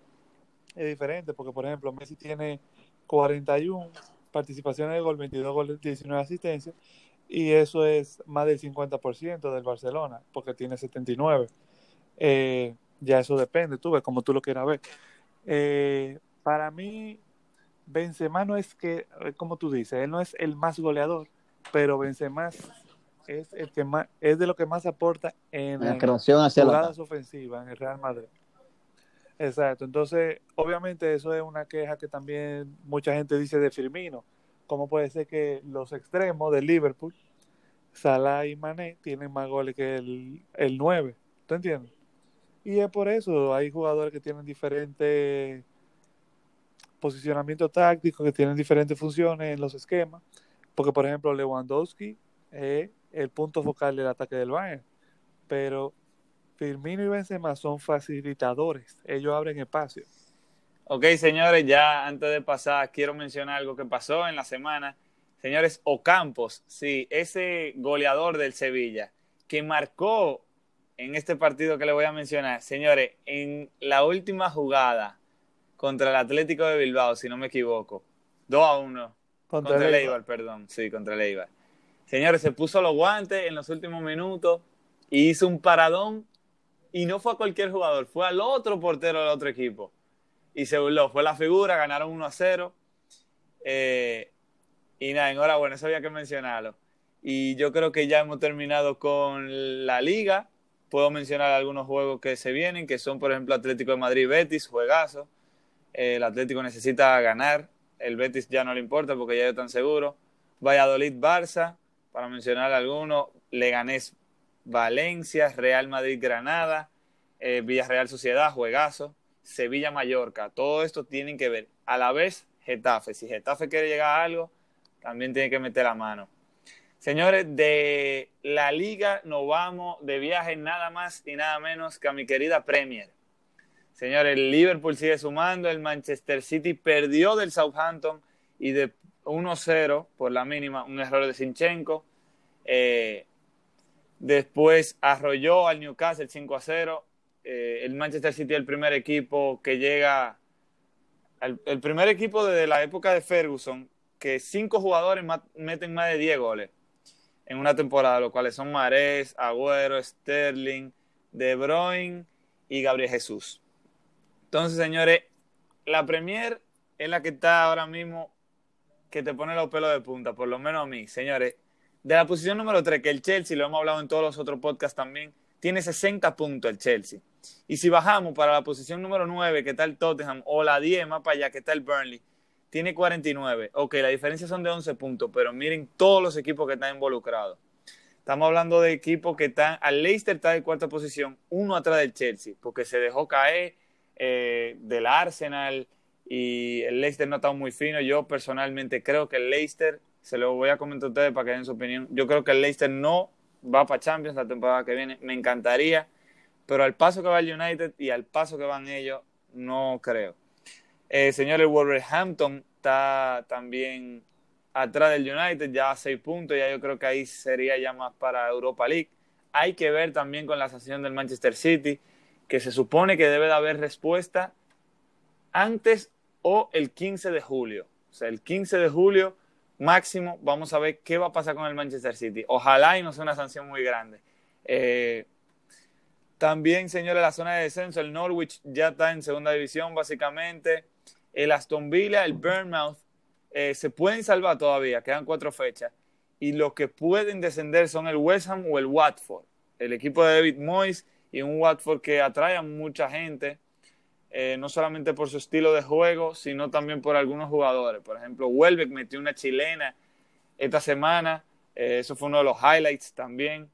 es diferente, porque por ejemplo, Messi tiene 41 participaciones de gol, 22 goles, 19 asistencias, y eso es más del 50% del Barcelona, porque tiene 79. Eh, ya eso depende, tú ves como tú lo quieras ver. Eh, para mí, Benzema no es que, eh, como tú dices, él no es el más goleador, pero Benzema es el que más, es de lo que más aporta en la creación hacia jugadas ofensivas en el Real Madrid. Exacto, entonces obviamente eso es una queja que también mucha gente dice de Firmino. ¿Cómo puede ser que los extremos de Liverpool, Salah y Mané, tienen más goles que el, el 9? ¿Tú entiendes? Y es por eso, hay jugadores que tienen diferentes posicionamiento táctico que tienen diferentes funciones en los esquemas, porque por ejemplo Lewandowski es el punto focal del ataque del Bayern, pero Firmino y Benzema son facilitadores, ellos abren espacio. Ok, señores, ya antes de pasar, quiero mencionar algo que pasó en la semana. Señores, Ocampos, sí, ese goleador del Sevilla, que marcó en este partido que le voy a mencionar, señores, en la última jugada contra el Atlético de Bilbao, si no me equivoco. 2 a 1. Contra, el Eibar, perdón. Sí, contra el Eibar. Señores, se puso los guantes en los últimos minutos y hizo un paradón. Y no fue a cualquier jugador, fue al otro portero del otro equipo. Y se burló. Fue la figura, ganaron 1 a 0. Eh, y nada, enhorabuena, eso había que mencionarlo. Y yo creo que ya hemos terminado con la liga. Puedo mencionar algunos juegos que se vienen, que son, por ejemplo, Atlético de Madrid, Betis, juegazo el Atlético necesita ganar, el Betis ya no le importa porque ya están seguros. Valladolid, Barça, para mencionar algunos, Leganés, Valencia, Real Madrid, Granada, eh, Villarreal Sociedad, Juegazo, Sevilla, Mallorca. Todo esto tienen que ver. A la vez, Getafe. Si Getafe quiere llegar a algo, también tiene que meter la mano. Señores, de la liga nos vamos de viaje nada más y nada menos que a mi querida Premier Señores, el Liverpool sigue sumando, el Manchester City perdió del Southampton y de 1-0 por la mínima, un error de Sinchenko. Eh, después arrolló al Newcastle 5-0. Eh, el Manchester City es el primer equipo que llega, el, primer equipo desde la época de Ferguson, que cinco jugadores meten más de 10 goles en una temporada, los cuales son Marés, Agüero, Sterling, De Bruyne y Gabriel Jesús. Entonces, señores, la Premier es la que está ahora mismo que te pone los pelos de punta, por lo menos a mí, señores. De la posición número 3, que el Chelsea, lo hemos hablado en todos los otros podcasts también, tiene 60 puntos el Chelsea. Y si bajamos para la posición número 9, que está el Tottenham, o la 10 más para allá, que está el Burnley, tiene 49. Ok, la diferencia son de 11 puntos, pero miren todos los equipos que están involucrados. Estamos hablando de equipos que están, al Leicester está en cuarta posición, uno atrás del Chelsea, porque se dejó caer eh, del Arsenal, y el Leicester no está muy fino. Yo personalmente creo que el Leicester, se lo voy a comentar a ustedes para que den su opinión, yo creo que el Leicester no va para Champions la temporada que viene, me encantaría, pero al paso que va el United y al paso que van ellos, no creo. Eh, señor, el Wolverhampton está también atrás del United, ya a seis puntos, ya yo creo que ahí sería ya más para Europa League. Hay que ver también con la sanción del Manchester City, que se supone que debe de haber respuesta antes o el 15 de julio. O sea, el 15 de julio máximo vamos a ver qué va a pasar con el Manchester City. Ojalá y no sea una sanción muy grande. Eh, también, señores, la zona de descenso, el Norwich ya está en segunda división básicamente. El Aston Villa, el Bournemouth, eh, se pueden salvar todavía, quedan cuatro fechas. Y los que pueden descender son el West Ham o el Watford. El equipo de David Moyes y un Watford que atrae a mucha gente. Eh, no solamente por su estilo de juego, sino también por algunos jugadores. Por ejemplo, Welbeck metió una chilena esta semana, eh, eso fue uno de los highlights también.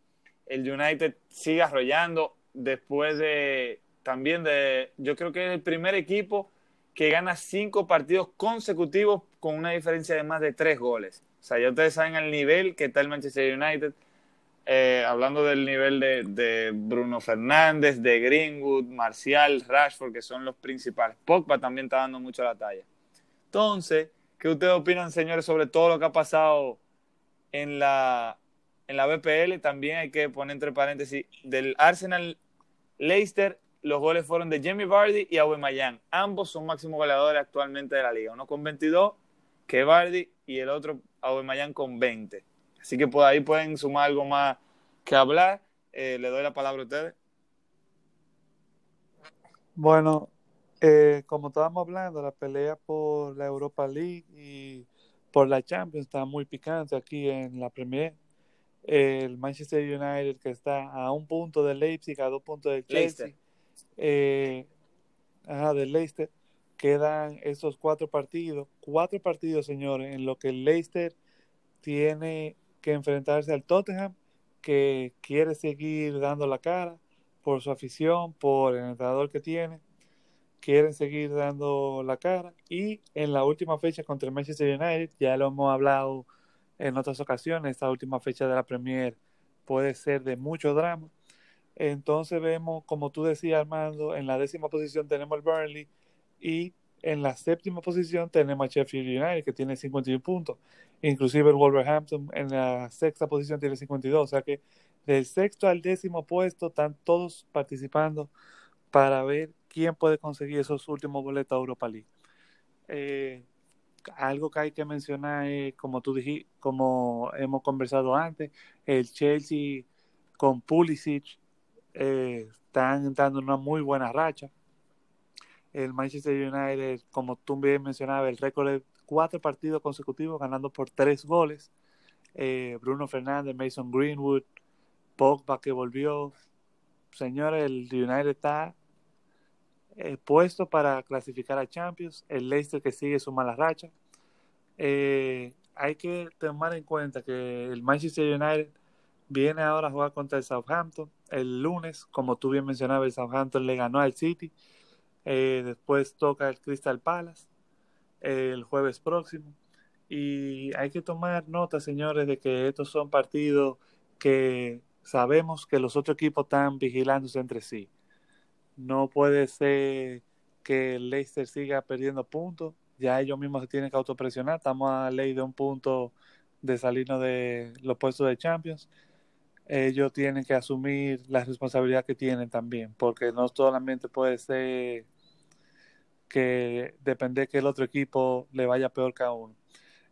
El United sigue arrollando después de también de, yo creo que es el primer equipo que gana cinco partidos consecutivos con una diferencia de más de tres goles. O sea, ya ustedes saben el nivel que está el Manchester United. Eh, hablando del nivel de, Bruno Fernández, de Greenwood, Marcial, Rashford, que son los principales. Pogba también está dando mucho la talla. Entonces, ¿qué ustedes opinan, señores, sobre todo lo que ha pasado en la, en la BPL? También hay que poner entre paréntesis, del Arsenal Leicester, los goles fueron de Jamie Vardy y Aubameyang. Ambos son máximos goleadores actualmente de la liga. Uno con 22, que Vardy, y el otro Aubameyang con 20. Así que por ahí pueden sumar algo más que hablar. Eh, le doy la palabra a ustedes. Bueno, eh, como estábamos hablando, la pelea por la Europa League y por la Champions está muy picante aquí en la Premier. El Manchester United que está a un punto de Leipzig, a dos puntos de Chelsea. Eh, ajá, del Leicester. Quedan esos cuatro partidos. Cuatro partidos, señores, en lo que el Leicester tiene que enfrentarse al Tottenham, que quiere seguir dando la cara por su afición, por el entrenador que tiene, quieren seguir dando la cara. Y en la última fecha contra el Manchester United, ya lo hemos hablado en otras ocasiones, esta última fecha de la Premier puede ser de mucho drama. Entonces vemos, como tú decías, Armando, en la décima posición tenemos el Burnley y en la séptima posición tenemos a Sheffield United, que tiene 51 puntos. Inclusive el Wolverhampton en la sexta posición tiene 52. O sea que del sexto al décimo puesto están todos participando para ver quién puede conseguir esos últimos boletos a Europa League. Eh, algo que hay que mencionar es, como tú dijiste, como hemos conversado antes, el Chelsea con Pulisic eh, están dando una muy buena racha el Manchester United, como tú bien mencionabas, el récord de cuatro partidos consecutivos ganando por tres goles. Eh, Bruno Fernández, Mason Greenwood, Pogba que volvió. Señores, el United está puesto para clasificar a Champions. El Leicester que sigue su mala racha. Eh, hay que tomar en cuenta que el Manchester United viene ahora a jugar contra el Southampton el lunes. Como tú bien mencionabas, el Southampton le ganó al City eh, después toca el Crystal Palace el jueves próximo. Y hay que tomar nota, señores, de que estos son partidos que sabemos que los otros equipos están vigilándose entre sí. No puede ser que el Leicester siga perdiendo puntos. Ya ellos mismos se tienen que autopresionar. Estamos a ley de un punto de salirnos de los puestos de Champions. Ellos tienen que asumir la responsabilidad que tienen también, porque no solamente puede ser que depender que el otro equipo le vaya peor que a uno.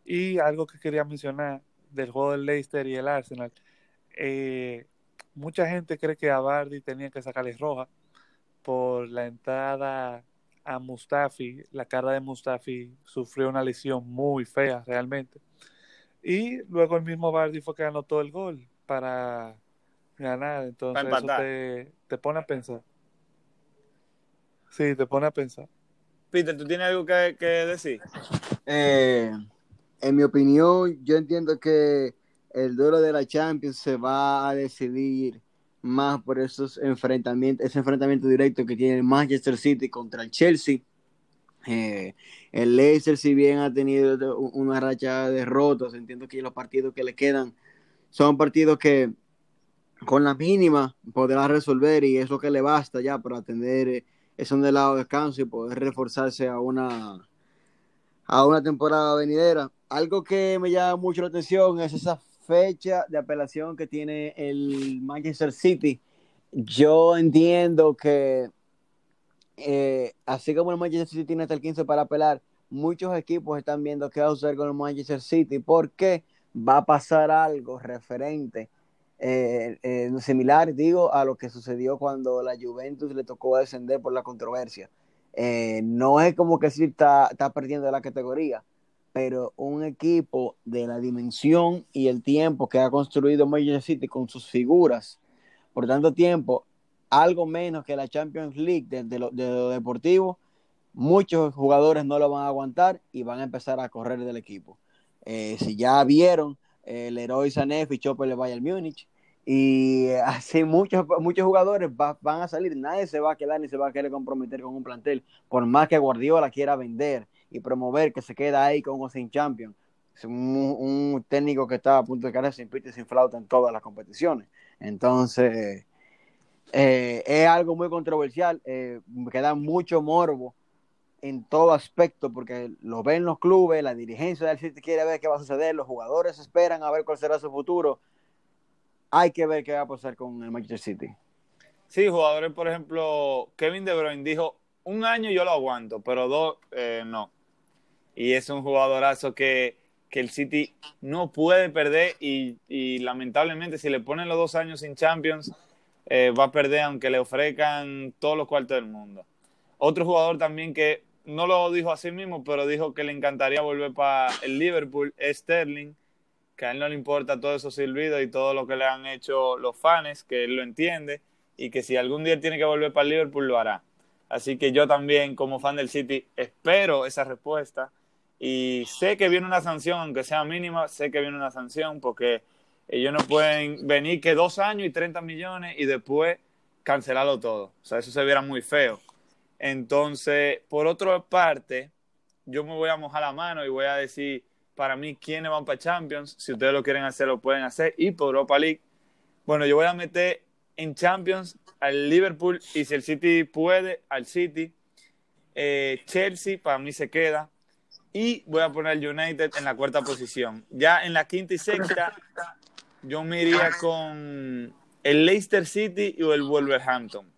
Y algo que quería mencionar del juego del Leicester y el Arsenal, eh, mucha gente cree que a Bardi tenía que sacarle roja por la entrada a Mustafi. La cara de Mustafi sufrió una lesión muy fea realmente. Y luego el mismo Bardi fue que anotó el gol para ganar. Entonces eso te, te pone a pensar. Sí, te pone a pensar. Peter, ¿tú tienes algo que, decir? Eh, en mi opinión, yo entiendo que el duelo de la Champions se va a decidir más por esos enfrentamientos, ese enfrentamiento directo que tiene el Manchester City contra el Chelsea. Eh, el Leicester, si bien ha tenido una racha de derrotas, entiendo que los partidos que le quedan son partidos que con la mínima podrá resolver y es lo que le basta ya para atender eh, es un de lado de descanso y poder reforzarse a una, a una temporada venidera. Algo que me llama mucho la atención es esa fecha de apelación que tiene el Manchester City. Yo entiendo que eh, así como el Manchester City tiene hasta el 15 para apelar, muchos equipos están viendo qué va a suceder con el Manchester City porque va a pasar algo referente eh, eh, similar, digo, a lo que sucedió cuando la Juventus le tocó descender por la controversia. Eh, no es como que sí está, está perdiendo la categoría, pero un equipo de la dimensión y el tiempo que ha construido Manchester City con sus figuras por tanto tiempo, algo menos que la Champions League de, lo, deportivo, muchos jugadores no lo van a aguantar y van a empezar a correr del equipo. si ya vieron el héroe Sané fichó por el Bayern Múnich y así muchos, muchos jugadores van a salir, nadie se va a quedar ni se va a querer comprometer con un plantel, por más que Guardiola quiera vender y promover que se queda ahí con o sin champion. Es un, técnico que está a punto de caer sin pito y sin flauta en todas las competiciones. Entonces, eh, es algo muy controversial, eh, queda mucho morbo en todo aspecto, porque lo ven los clubes, la dirigencia del City quiere ver qué va a suceder, los jugadores esperan a ver cuál será su futuro. Hay que ver qué va a pasar con el Manchester City. Sí, jugadores, por ejemplo, Kevin De Bruyne dijo, un año yo lo aguanto, pero dos, eh, no. Y es un jugadorazo que, que el City no puede perder y, lamentablemente si le ponen los dos años sin Champions, eh, va a perder aunque le ofrezcan todos los cuartos del mundo. Otro jugador también que no lo dijo a sí mismo, pero dijo que le encantaría volver para el Liverpool, es Sterling, que a él no le importa todo eso silbido y todo lo que le han hecho los fans, que él lo entiende y que si algún día tiene que volver para el Liverpool lo hará. Así que yo también, como fan del City, espero esa respuesta y sé que viene una sanción, aunque sea mínima, sé que viene una sanción porque ellos no pueden venir que dos años y 30 millones y después cancelarlo todo. O sea, eso se viera muy feo. Entonces, por otra parte, yo me voy a mojar la mano y voy a decir para mí quiénes van para Champions. Si ustedes lo quieren hacer, lo pueden hacer. Y por Europa League, bueno, yo voy a meter en Champions al Liverpool y si el City puede, al City. Eh, Chelsea para mí se queda. Y voy a poner United en la cuarta posición. Ya en la quinta y sexta, yo me iría con el Leicester City o el Wolverhampton.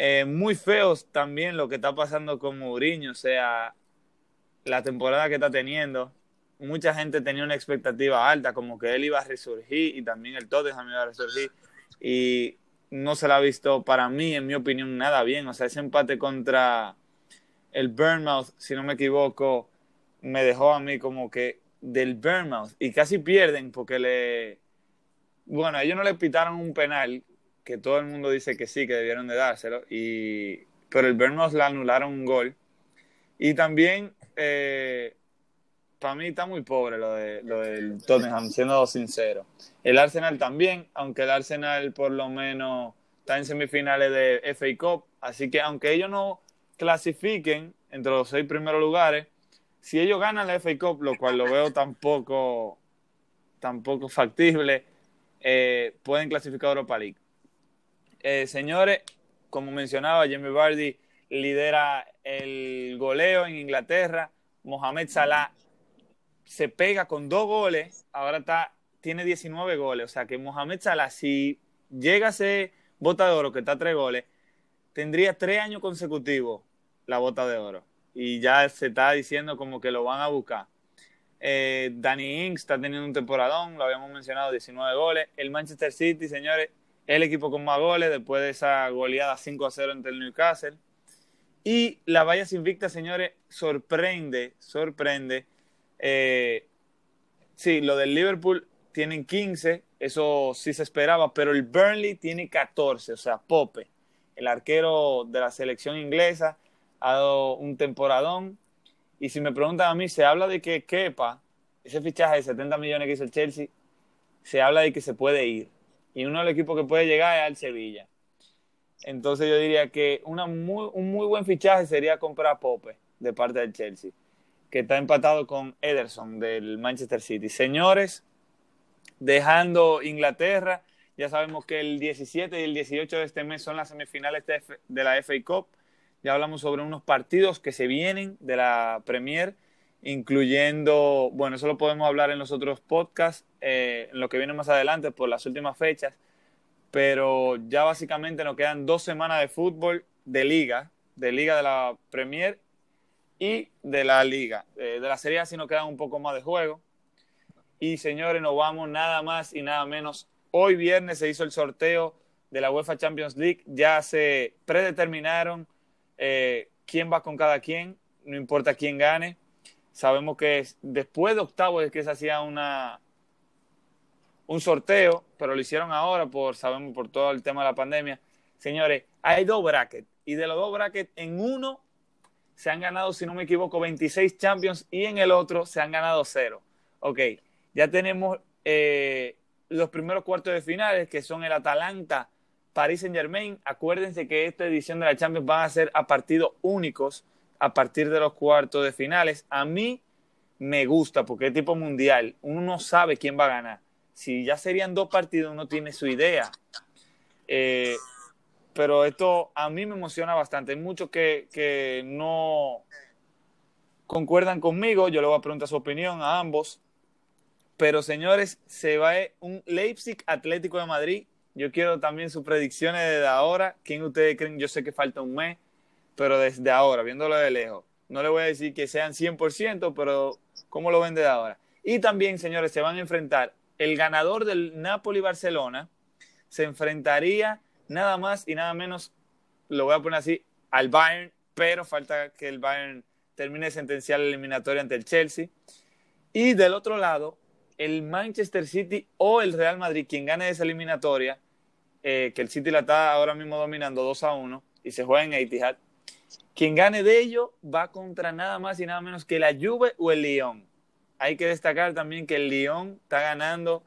Eh, muy feos también lo que está pasando con Mourinho, o sea, la temporada que está teniendo. Mucha gente tenía una expectativa alta, como que él iba a resurgir y también el Tottenham iba a resurgir. Y no se la ha visto para mí, en mi opinión, nada bien. O sea, ese empate contra el Burnmouth, si no me equivoco, me dejó a mí como que del Burnmouth y casi pierden porque le... Bueno, ellos no le pitaron un penal que todo el mundo dice que sí, que debieron de dárselo, y, pero el Bournemouth le anularon un gol. Y también, eh, para mí está muy pobre lo, de, lo del Tottenham, siendo sincero. El Arsenal también, aunque el Arsenal por lo menos está en semifinales de FA Cup, así que aunque ellos no clasifiquen entre los seis primeros lugares, si ellos ganan la FA Cup, lo cual lo veo tampoco, tampoco factible, eh, pueden clasificar a Europa League. Eh, señores, como mencionaba, Jamie Vardy lidera el goleo en Inglaterra. Mohamed Salah se pega con dos goles, ahora está, tiene 19 goles. O sea que Mohamed Salah, si llega a ser bota de oro, que está a tres goles, tendría tres años consecutivos la bota de oro. Y ya se está diciendo como que lo van a buscar. Eh, Danny Ings está teniendo un temporadón, lo habíamos mencionado, 19 goles. El Manchester City, señores, el equipo con más goles después de esa goleada 5 a 0 ante el Newcastle. Y la Vallas Invicta, señores, sorprende, sorprende. Eh, sí, lo del Liverpool tienen 15, eso sí se esperaba, pero el Burnley tiene 14, o sea, Pope, el arquero de la selección inglesa, ha dado un temporadón. Y si me preguntan a mí, se habla de que Kepa, ese fichaje de 70 millones que hizo el Chelsea, se habla de que se puede ir. Y uno de los equipos que puede llegar es al Sevilla. Entonces yo diría que una muy, un muy buen fichaje sería comprar a Pope de parte del Chelsea, que está empatado con Ederson del Manchester City. Señores, dejando Inglaterra, ya sabemos que el 17 y el 18 de este mes son las semifinales de la FA Cup. Ya hablamos sobre unos partidos que se vienen de la Premier, incluyendo, bueno, eso lo podemos hablar en los otros podcasts, eh, en lo que viene más adelante por las últimas fechas, pero ya básicamente nos quedan dos semanas de fútbol de liga, de liga de la Premier y de la liga. Eh, de la Serie A nos quedan un poco más de juego. Y señores, nos vamos nada más y nada menos. Hoy viernes se hizo el sorteo de la UEFA Champions League. Ya se predeterminaron eh, quién va con cada quien, no importa quién gane. Sabemos que después de octavos es que se hacía una, un sorteo, pero lo hicieron ahora por, sabemos, por todo el tema de la pandemia. Señores, hay dos brackets y de los dos brackets, en uno se han ganado, si no me equivoco, 26 Champions y en el otro se han ganado cero. Ok, ya tenemos eh, los primeros cuartos de finales, que son el Atalanta, Paris Saint Germain. Acuérdense que esta edición de la Champions van a ser a partidos únicos a partir de los cuartos de finales. A mí me gusta porque es tipo mundial. Uno no sabe quién va a ganar si ya serían dos partidos, uno tiene su idea. Eh, pero esto a mí me emociona bastante. Hay muchos que, no concuerdan conmigo. Yo le voy a preguntar su opinión a ambos. Pero señores, se va un Leipzig Atlético de Madrid. Yo quiero también sus predicciones desde ahora. ¿Quién ustedes creen? Yo sé que falta un mes, pero desde ahora, viéndolo de lejos. No le voy a decir que sean 100%, pero ¿cómo lo ven desde ahora? Y también, señores, se van a enfrentar el ganador del Napoli-Barcelona se enfrentaría nada más y nada menos, lo voy a poner así, al Bayern, pero falta que el Bayern termine de sentenciar la eliminatoria ante el Chelsea. Y del otro lado, el Manchester City o el Real Madrid, quien gane esa eliminatoria, eh, que el City la está ahora mismo dominando 2 a 1 y se juega en Etihad, quien gane de ello va contra nada más y nada menos que la Juve o el Lyon hay que destacar también que el Lyon está ganando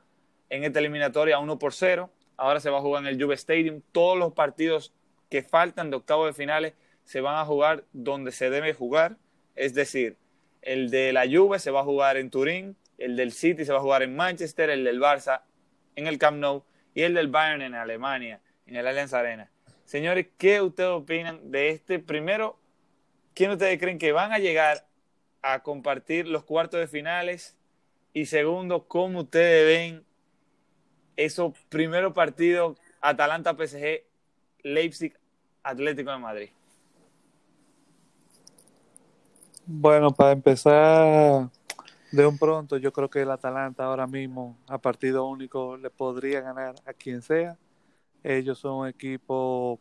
en esta eliminatoria 1 por 0. Ahora se va a jugar en el Juve Stadium. Todos los partidos que faltan de octavos de finales se van a jugar donde se debe jugar. Es decir, el de la Juve se va a jugar en Turín, el del City se va a jugar en Manchester, el del Barça en el Camp Nou y el del Bayern en Alemania, en el Allianz Arena. Señores, ¿qué ustedes opinan de este? Primero, ¿quién ustedes creen que van a llegar a compartir los cuartos de finales y segundo, cómo ustedes ven esos primeros partidos Atalanta PSG, Leipzig, Atlético de Madrid. Bueno, para empezar de un pronto, yo creo que el Atalanta ahora mismo a partido único le podría ganar a quien sea. Ellos son un equipo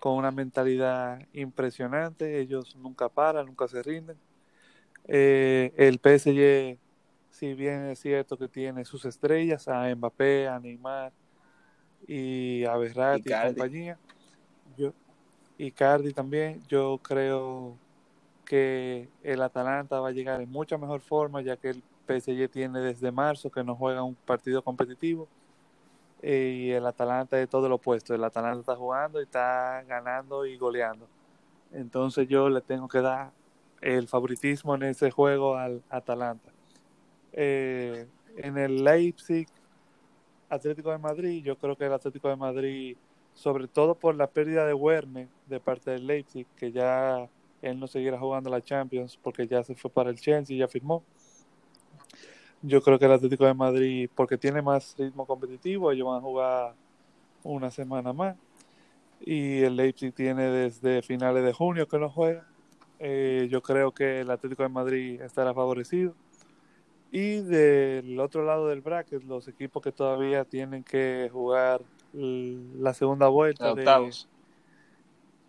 con una mentalidad impresionante, ellos nunca paran, nunca se rinden. Eh, el PSG, si bien es cierto que tiene sus estrellas, a Mbappé, a Neymar y a Berratti y, compañía, yo, y Cardi también, yo creo que el Atalanta va a llegar en mucha mejor forma, ya que el PSG tiene desde marzo que no juega un partido competitivo y el Atalanta es todo lo opuesto. El Atalanta está jugando y está ganando y goleando. Entonces yo le tengo que dar el favoritismo en ese juego al Atalanta. Eh, en el Leipzig Atlético de Madrid, yo creo que el Atlético de Madrid sobre todo por la pérdida de Werner de parte del Leipzig, que ya él no seguirá jugando la Champions porque ya se fue para el Chelsea y ya firmó. Yo creo que el Atlético de Madrid, porque tiene más ritmo competitivo, ellos van a jugar una semana más. Y el Leipzig tiene desde finales de junio que no juega. Eh, yo creo que el Atlético de Madrid estará favorecido. Y del otro lado del bracket, los equipos que todavía tienen que jugar la segunda vuelta de octavos.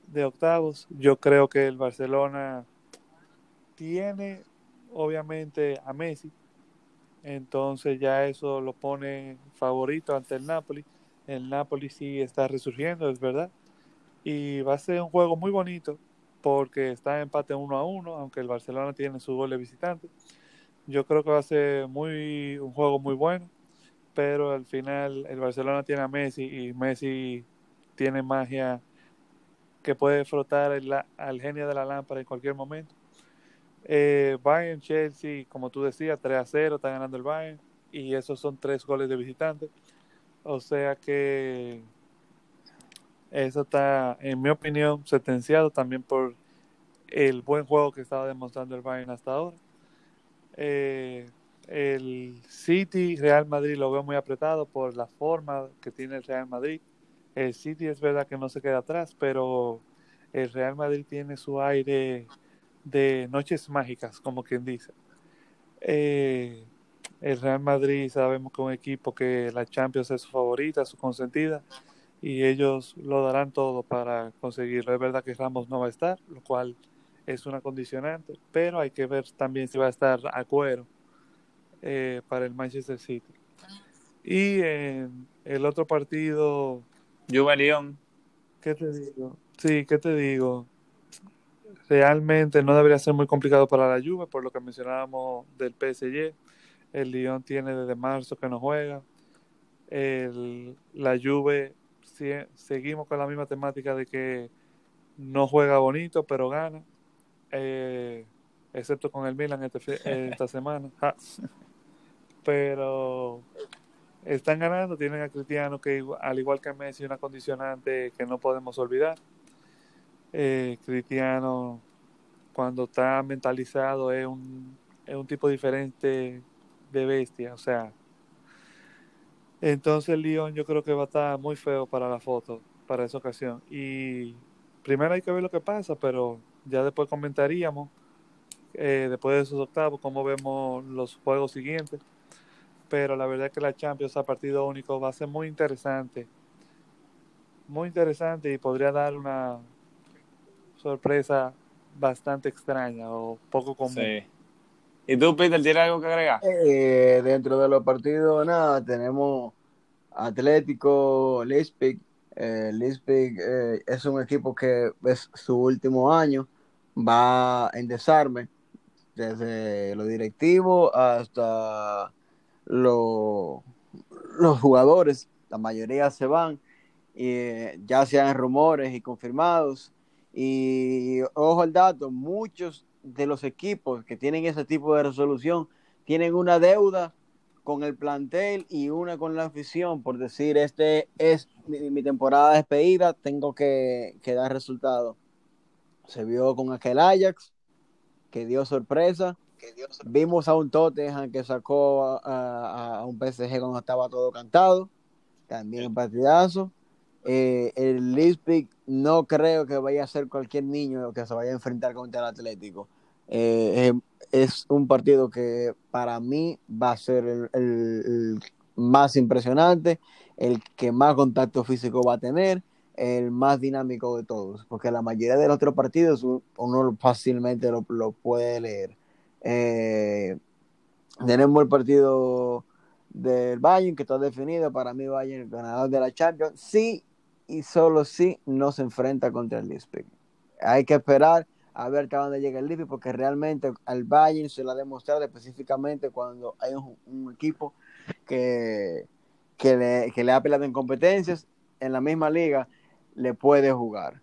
de octavos, yo creo que el Barcelona tiene obviamente a Messi, entonces ya eso lo pone favorito ante el Napoli. El Napoli sí está resurgiendo, es verdad, y va a ser un juego muy bonito porque está en empate uno a uno, aunque el Barcelona tiene su gol de visitante. Yo creo que va a ser muy un juego muy bueno, pero al final el Barcelona tiene a Messi y Messi tiene magia que puede frotar al genio de la lámpara en cualquier momento. Eh, Bayern, Chelsea, como tú decías, 3 a 0, está ganando el Bayern y esos son tres goles de visitante. O sea que eso está, en mi opinión, sentenciado también por el buen juego que estaba demostrando el Bayern hasta ahora. Eh, el City, Real Madrid lo veo muy apretado por la forma que tiene el Real Madrid. El City es verdad que no se queda atrás, pero el Real Madrid tiene su aire de noches mágicas, como quien dice. Eh, el Real Madrid sabemos que es un equipo que la Champions es su favorita, su consentida y ellos lo darán todo para conseguirlo. Es verdad que Ramos no va a estar, lo cual es una condicionante, pero hay que ver también si va a estar a cuero eh, para el Manchester City. Y en el otro partido... Juve León. ¿Qué te digo? Sí, ¿qué te digo? Realmente no debería ser muy complicado para la Juve, por lo que mencionábamos del PSG. El Lyon tiene desde marzo que no juega. El, la Juve seguimos con la misma temática de que no juega bonito, pero gana. Eh, excepto con el Milan este esta semana. Pero están ganando, tienen a Cristiano que al igual que Messi una condicionante que no podemos olvidar. Eh, Cristiano cuando está mentalizado es un, es un tipo diferente de bestia, o sea, entonces Lyon yo creo que va a estar muy feo para la foto, para esa ocasión. Y primero hay que ver lo que pasa, pero ya después comentaríamos, eh, después de esos octavos, cómo vemos los juegos siguientes. Pero la verdad es que la Champions a partido único va a ser muy interesante. Muy interesante y podría dar una sorpresa bastante extraña o poco común. ¿Y tú, Peter, tienes algo que agregar? Eh, dentro de los partidos, nada, tenemos Atlético, Leipzig. Eh, eh, es un equipo que es su último año, va en desarme, desde lo directivo hasta los jugadores, la mayoría se van, y, eh, ya sean rumores y confirmados. Y ojo al dato, muchos de los equipos que tienen ese tipo de resolución tienen una deuda con el plantel y una con la afición, por decir, este es mi, temporada despedida, tengo que, dar resultados. Se vio con aquel Ajax, que dio sorpresa. Vimos a un Tottenham que sacó a, un PSG cuando estaba todo cantado, también partidazo. Eh, el Leipzig no creo que vaya a ser cualquier niño que se vaya a enfrentar contra el Atlético. Eh, eh, es un partido que para mí va a ser el, más impresionante, el que más contacto físico va a tener, el más dinámico de todos, porque la mayoría de los otros partidos uno fácilmente lo, puede leer. Eh, tenemos el partido del Bayern que está definido, para mí Bayern el ganador de la Champions, sí y solo si no se enfrenta contra el Leipzig. Hay que esperar a ver hasta dónde llega el Liverpool, porque realmente al Bayern se lo ha demostrado específicamente cuando hay un, equipo que, que, le, que le ha peleado en competencias en la misma liga, le puede jugar.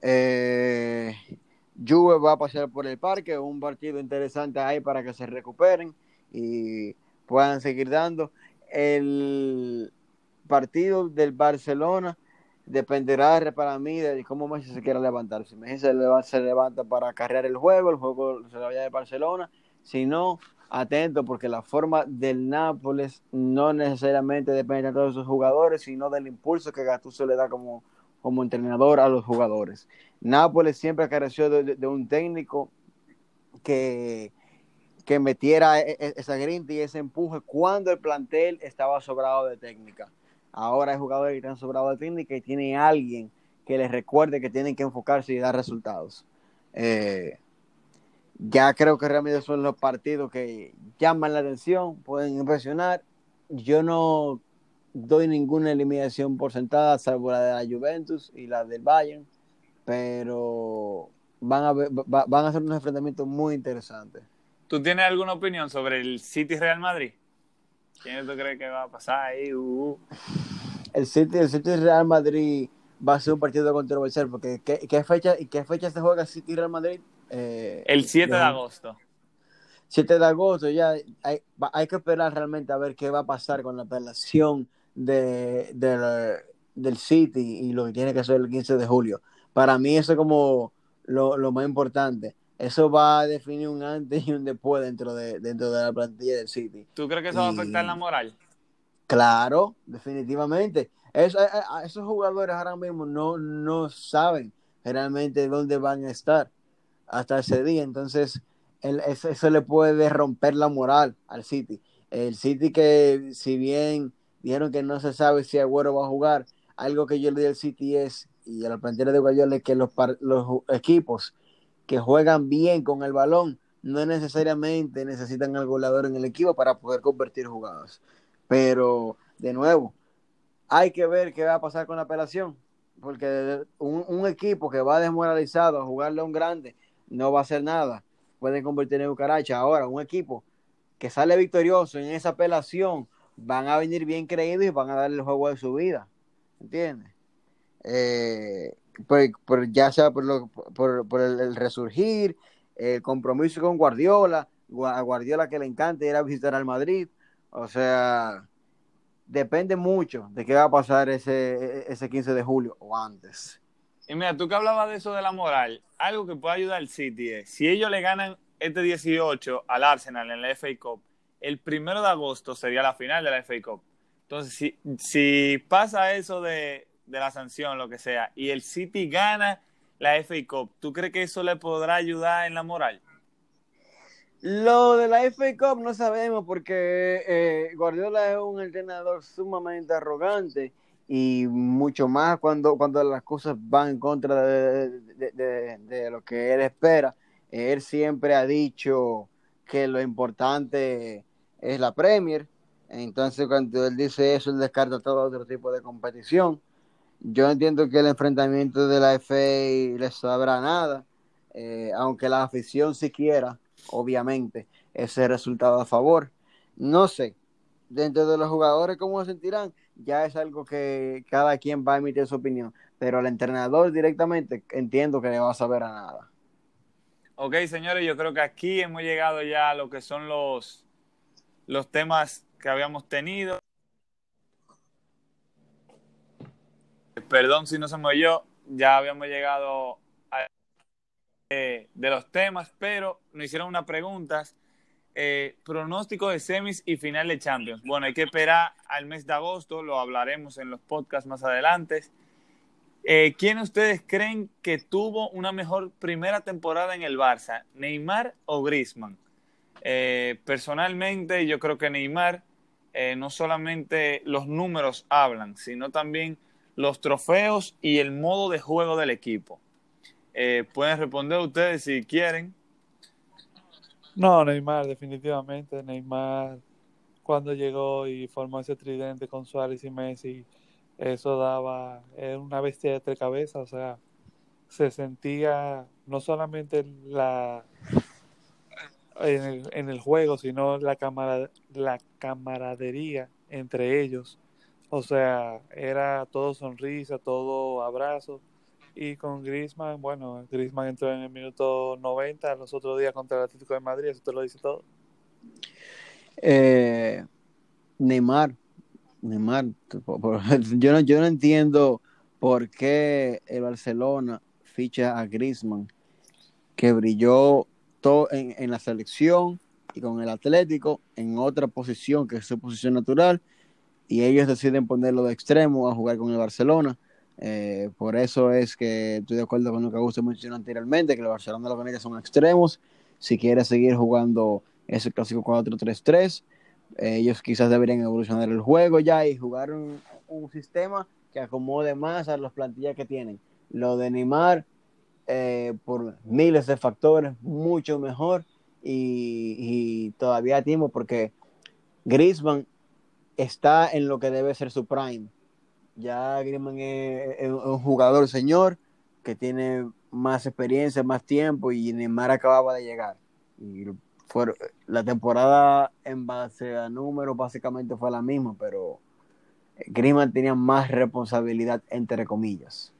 Eh, Juve va a pasar por el parque, un partido interesante ahí para que se recuperen y puedan seguir dando. El partido del Barcelona dependerá para mí de cómo Messi se quiera levantar. Si Messi se levanta, para cargar el juego, el juego se le vaya de Barcelona. Si no, atento porque la forma del Nápoles no necesariamente depende de todos sus jugadores, sino del impulso que Gattuso le da como, como entrenador a los jugadores. Nápoles siempre careció de, de un técnico que, que metiera e, e, esa grinta y ese empuje cuando el plantel estaba sobrado de técnica. Ahora hay jugadores que están sobrados de técnica y tiene alguien que les recuerde que tienen que enfocarse y dar resultados. Eh, ya creo que realmente son los partidos que llaman la atención, pueden impresionar. Yo no doy ninguna eliminación por sentada, salvo la de la Juventus y la del Bayern, pero van a, ver, van a ser unos enfrentamientos muy interesantes. ¿Tú tienes alguna opinión sobre el City Real Madrid? ¿Quién tú crees que va a pasar ahí? Uh, uh. El City, el City Real Madrid va a ser un partido controversial porque ¿qué, qué fecha, ¿qué fecha se juega City Real Madrid? Eh, el 7 de, agosto. 7 de agosto, ya hay, hay, que esperar realmente a ver qué va a pasar con la apelación de, de, del City y lo que tiene que hacer el 15 de julio. Para mí eso es como lo, lo, más importante. Eso va a definir un antes y un después dentro de, dentro de la plantilla del City. ¿Tú crees que eso va a afectar la moral? Claro, definitivamente. Eso, esos jugadores ahora mismo no, no saben realmente dónde van a estar hasta ese día. Entonces, eso, le puede romper la moral al City. El City que, si bien dijeron que no se sabe si Agüero va a jugar, algo que yo le di al City es, y a la plantilla de Guayola, es que los, los equipos que juegan bien con el balón no necesariamente necesitan al goleador en el equipo para poder convertir jugadas. Pero, de nuevo, hay que ver qué va a pasar con la apelación, porque un, un equipo que va desmoralizado a jugarle a un grande no va a hacer nada. Pueden convertir en Ucaracha. Ahora, un equipo que sale victorioso en esa apelación van a venir bien creídos y van a darle el juego de su vida. ¿Entiendes? Eh, por, ya sea por, lo, por, por el, resurgir, el compromiso con Guardiola, a Guardiola que le encanta ir a visitar al Madrid. O sea, depende mucho de qué va a pasar ese, ese 15 de julio o antes. Y mira, tú que hablabas de eso de la moral, algo que puede ayudar al City es, si ellos le ganan este 18 al Arsenal en la FA Cup, el primero de agosto sería la final de la FA Cup. Entonces, si, si pasa eso de, de la sanción, lo que sea, y el City gana la FA Cup, ¿tú crees que eso le podrá ayudar en la moral? Lo de la FA Cup no sabemos porque eh, Guardiola es un entrenador sumamente arrogante y mucho más cuando, cuando las cosas van en contra de, lo que él espera. Él siempre ha dicho que lo importante es la Premier, entonces cuando él dice eso, él descarta todo otro tipo de competición. Yo entiendo que el enfrentamiento de la FA le sabrá nada, eh, aunque la afición si quiera, obviamente, ese resultado a favor. No sé, dentro de los jugadores, ¿cómo se sentirán? ya es algo que cada quien va a emitir su opinión, pero el entrenador directamente entiendo que le va a saber a nada. Ok, señores, yo creo que aquí hemos llegado ya a lo que son los, los temas que habíamos tenido. Perdón si no se me oyó, ya habíamos llegado a de los temas, pero nos hicieron unas preguntas eh, pronóstico de semis y final de Champions. Bueno, hay que esperar al mes de agosto, lo hablaremos en los podcasts más adelante. Eh, ¿Quién ustedes creen que tuvo una mejor primera temporada en el Barça, Neymar o Griezmann? Eh, personalmente, yo creo que Neymar, no solamente los números hablan, sino también los trofeos y el modo de juego del equipo. Pueden responder ustedes si quieren. No, Neymar, definitivamente. Neymar, cuando llegó y formó ese tridente con Suárez y Messi, eso daba era una bestia de tres cabezas. O sea, se sentía no solamente la en el, en el juego, sino la, camara, la camaradería entre ellos. O sea, era todo sonrisa, todo abrazo. Y con Griezmann, bueno, Griezmann entró en el minuto 90 los otros días contra el Atlético de Madrid, eso te lo dice todo. Eh, Neymar, Neymar, yo no, yo no entiendo por qué el Barcelona ficha a Griezmann, que brilló todo en, en, la selección y con el Atlético en otra posición que es su posición natural, y ellos deciden ponerlo de extremo a jugar con el Barcelona. Eh, por eso es que estoy de acuerdo con lo que Augusto mencionó anteriormente, que el Barcelona lo que necesita son extremos. Si quiere seguir jugando ese clásico 4-3-3, eh, ellos quizás deberían evolucionar el juego ya y jugar un, un, sistema que acomode más a las plantillas que tienen. Lo de Neymar, eh, por miles de factores, mucho mejor y, todavía tiempo porque Griezmann está en lo que debe ser su prime ya Griezmann es, es, un jugador señor que tiene más experiencia, más tiempo y Neymar acababa de llegar. Y fue, la temporada en base a números básicamente fue la misma, pero Griezmann tenía más responsabilidad entre comillas.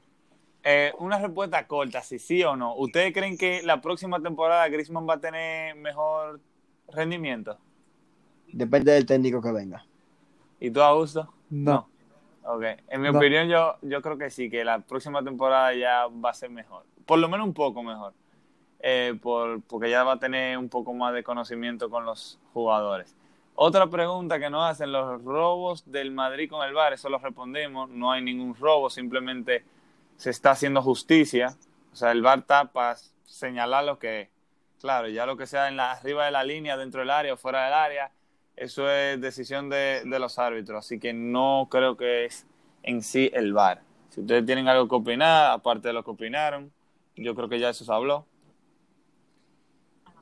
Eh, una respuesta corta, si sí o no. ¿Ustedes creen que la próxima temporada Griezmann va a tener mejor rendimiento? Depende del técnico que venga. ¿Y tú, Augusto? No. no. Ok, en mi no. opinión yo, yo creo que sí, que la próxima temporada ya va a ser mejor, por lo menos un poco mejor, eh, por, porque ya va a tener un poco más de conocimiento con los jugadores. Otra pregunta que nos hacen, los robos del Madrid con el VAR, eso lo respondemos, no hay ningún robo, simplemente se está haciendo justicia, o sea, el VAR está para señalar lo que, claro, ya lo que sea en la, arriba de la línea, dentro del área o fuera del área, eso es decisión de, de, los árbitros, así que no creo que es en sí el VAR. Si ustedes tienen algo que opinar, aparte de lo que opinaron, yo creo que ya eso se habló.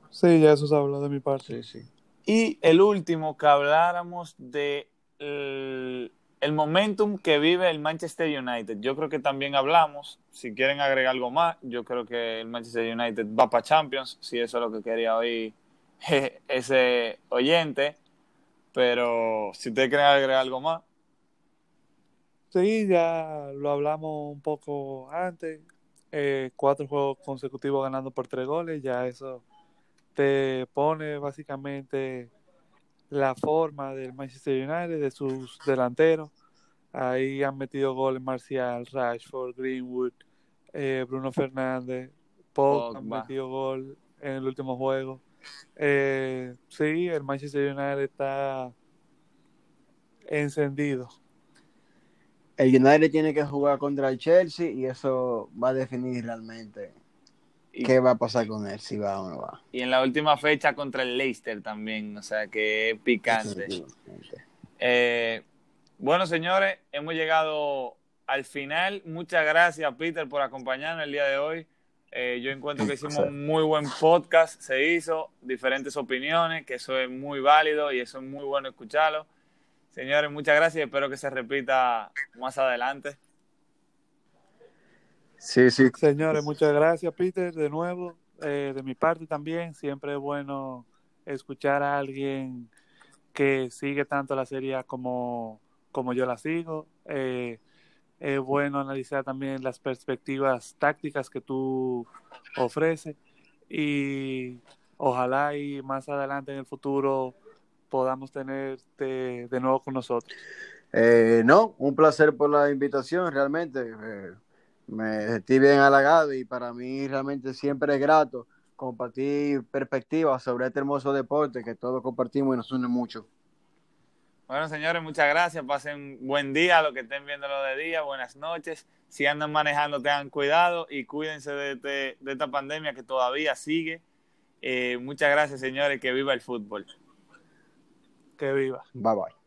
Sí, ya eso se habló de mi parte. Sí, sí. Y el último, que habláramos de el, el momentum que vive el Manchester United. Yo creo que también hablamos, si quieren agregar algo más, yo creo que el Manchester United va para Champions, si eso es lo que quería oír ese oyente. Pero si ustedes quieren agregar algo más. Sí, ya lo hablamos un poco antes. Eh, cuatro juegos consecutivos ganando por tres goles, ya eso te pone básicamente la forma del Manchester United, de sus delanteros. Ahí han metido goles Marcial, Rashford, Greenwood, eh, Bruno Fernández, Pogba han metido gol en el último juego. Eh, sí, el Manchester United está encendido. El United tiene que jugar contra el Chelsea y eso va a definir realmente y, qué va a pasar con él, si va o no va. Y en la última fecha contra el Leicester también, o sea que es picante. Eh, bueno, señores, hemos llegado al final. Muchas gracias, Peter, por acompañarnos el día de hoy. Eh, yo encuentro que hicimos un muy buen podcast, se hizo, diferentes opiniones, que eso es muy válido y eso es muy bueno escucharlo. Señores, muchas gracias y espero que se repita más adelante. Sí, sí. Señores, muchas gracias, Peter, de nuevo. Eh, de mi parte también, siempre es bueno escuchar a alguien que sigue tanto la serie como, como yo la sigo. Eh, es bueno analizar también las perspectivas tácticas que tú ofreces y ojalá y más adelante en el futuro podamos tenerte de nuevo con nosotros. Eh, no, un placer por la invitación, realmente. Eh, me estoy bien halagado y para mí realmente siempre es grato compartir perspectivas sobre este hermoso deporte que todos compartimos y nos une mucho. Bueno, señores, muchas gracias. Pasen buen día, los que estén viéndolo de día, buenas noches. Si andan manejando, tengan cuidado y cuídense de, este, de esta pandemia que todavía sigue. Eh, muchas gracias, señores. Que viva el fútbol. Que viva. Bye bye.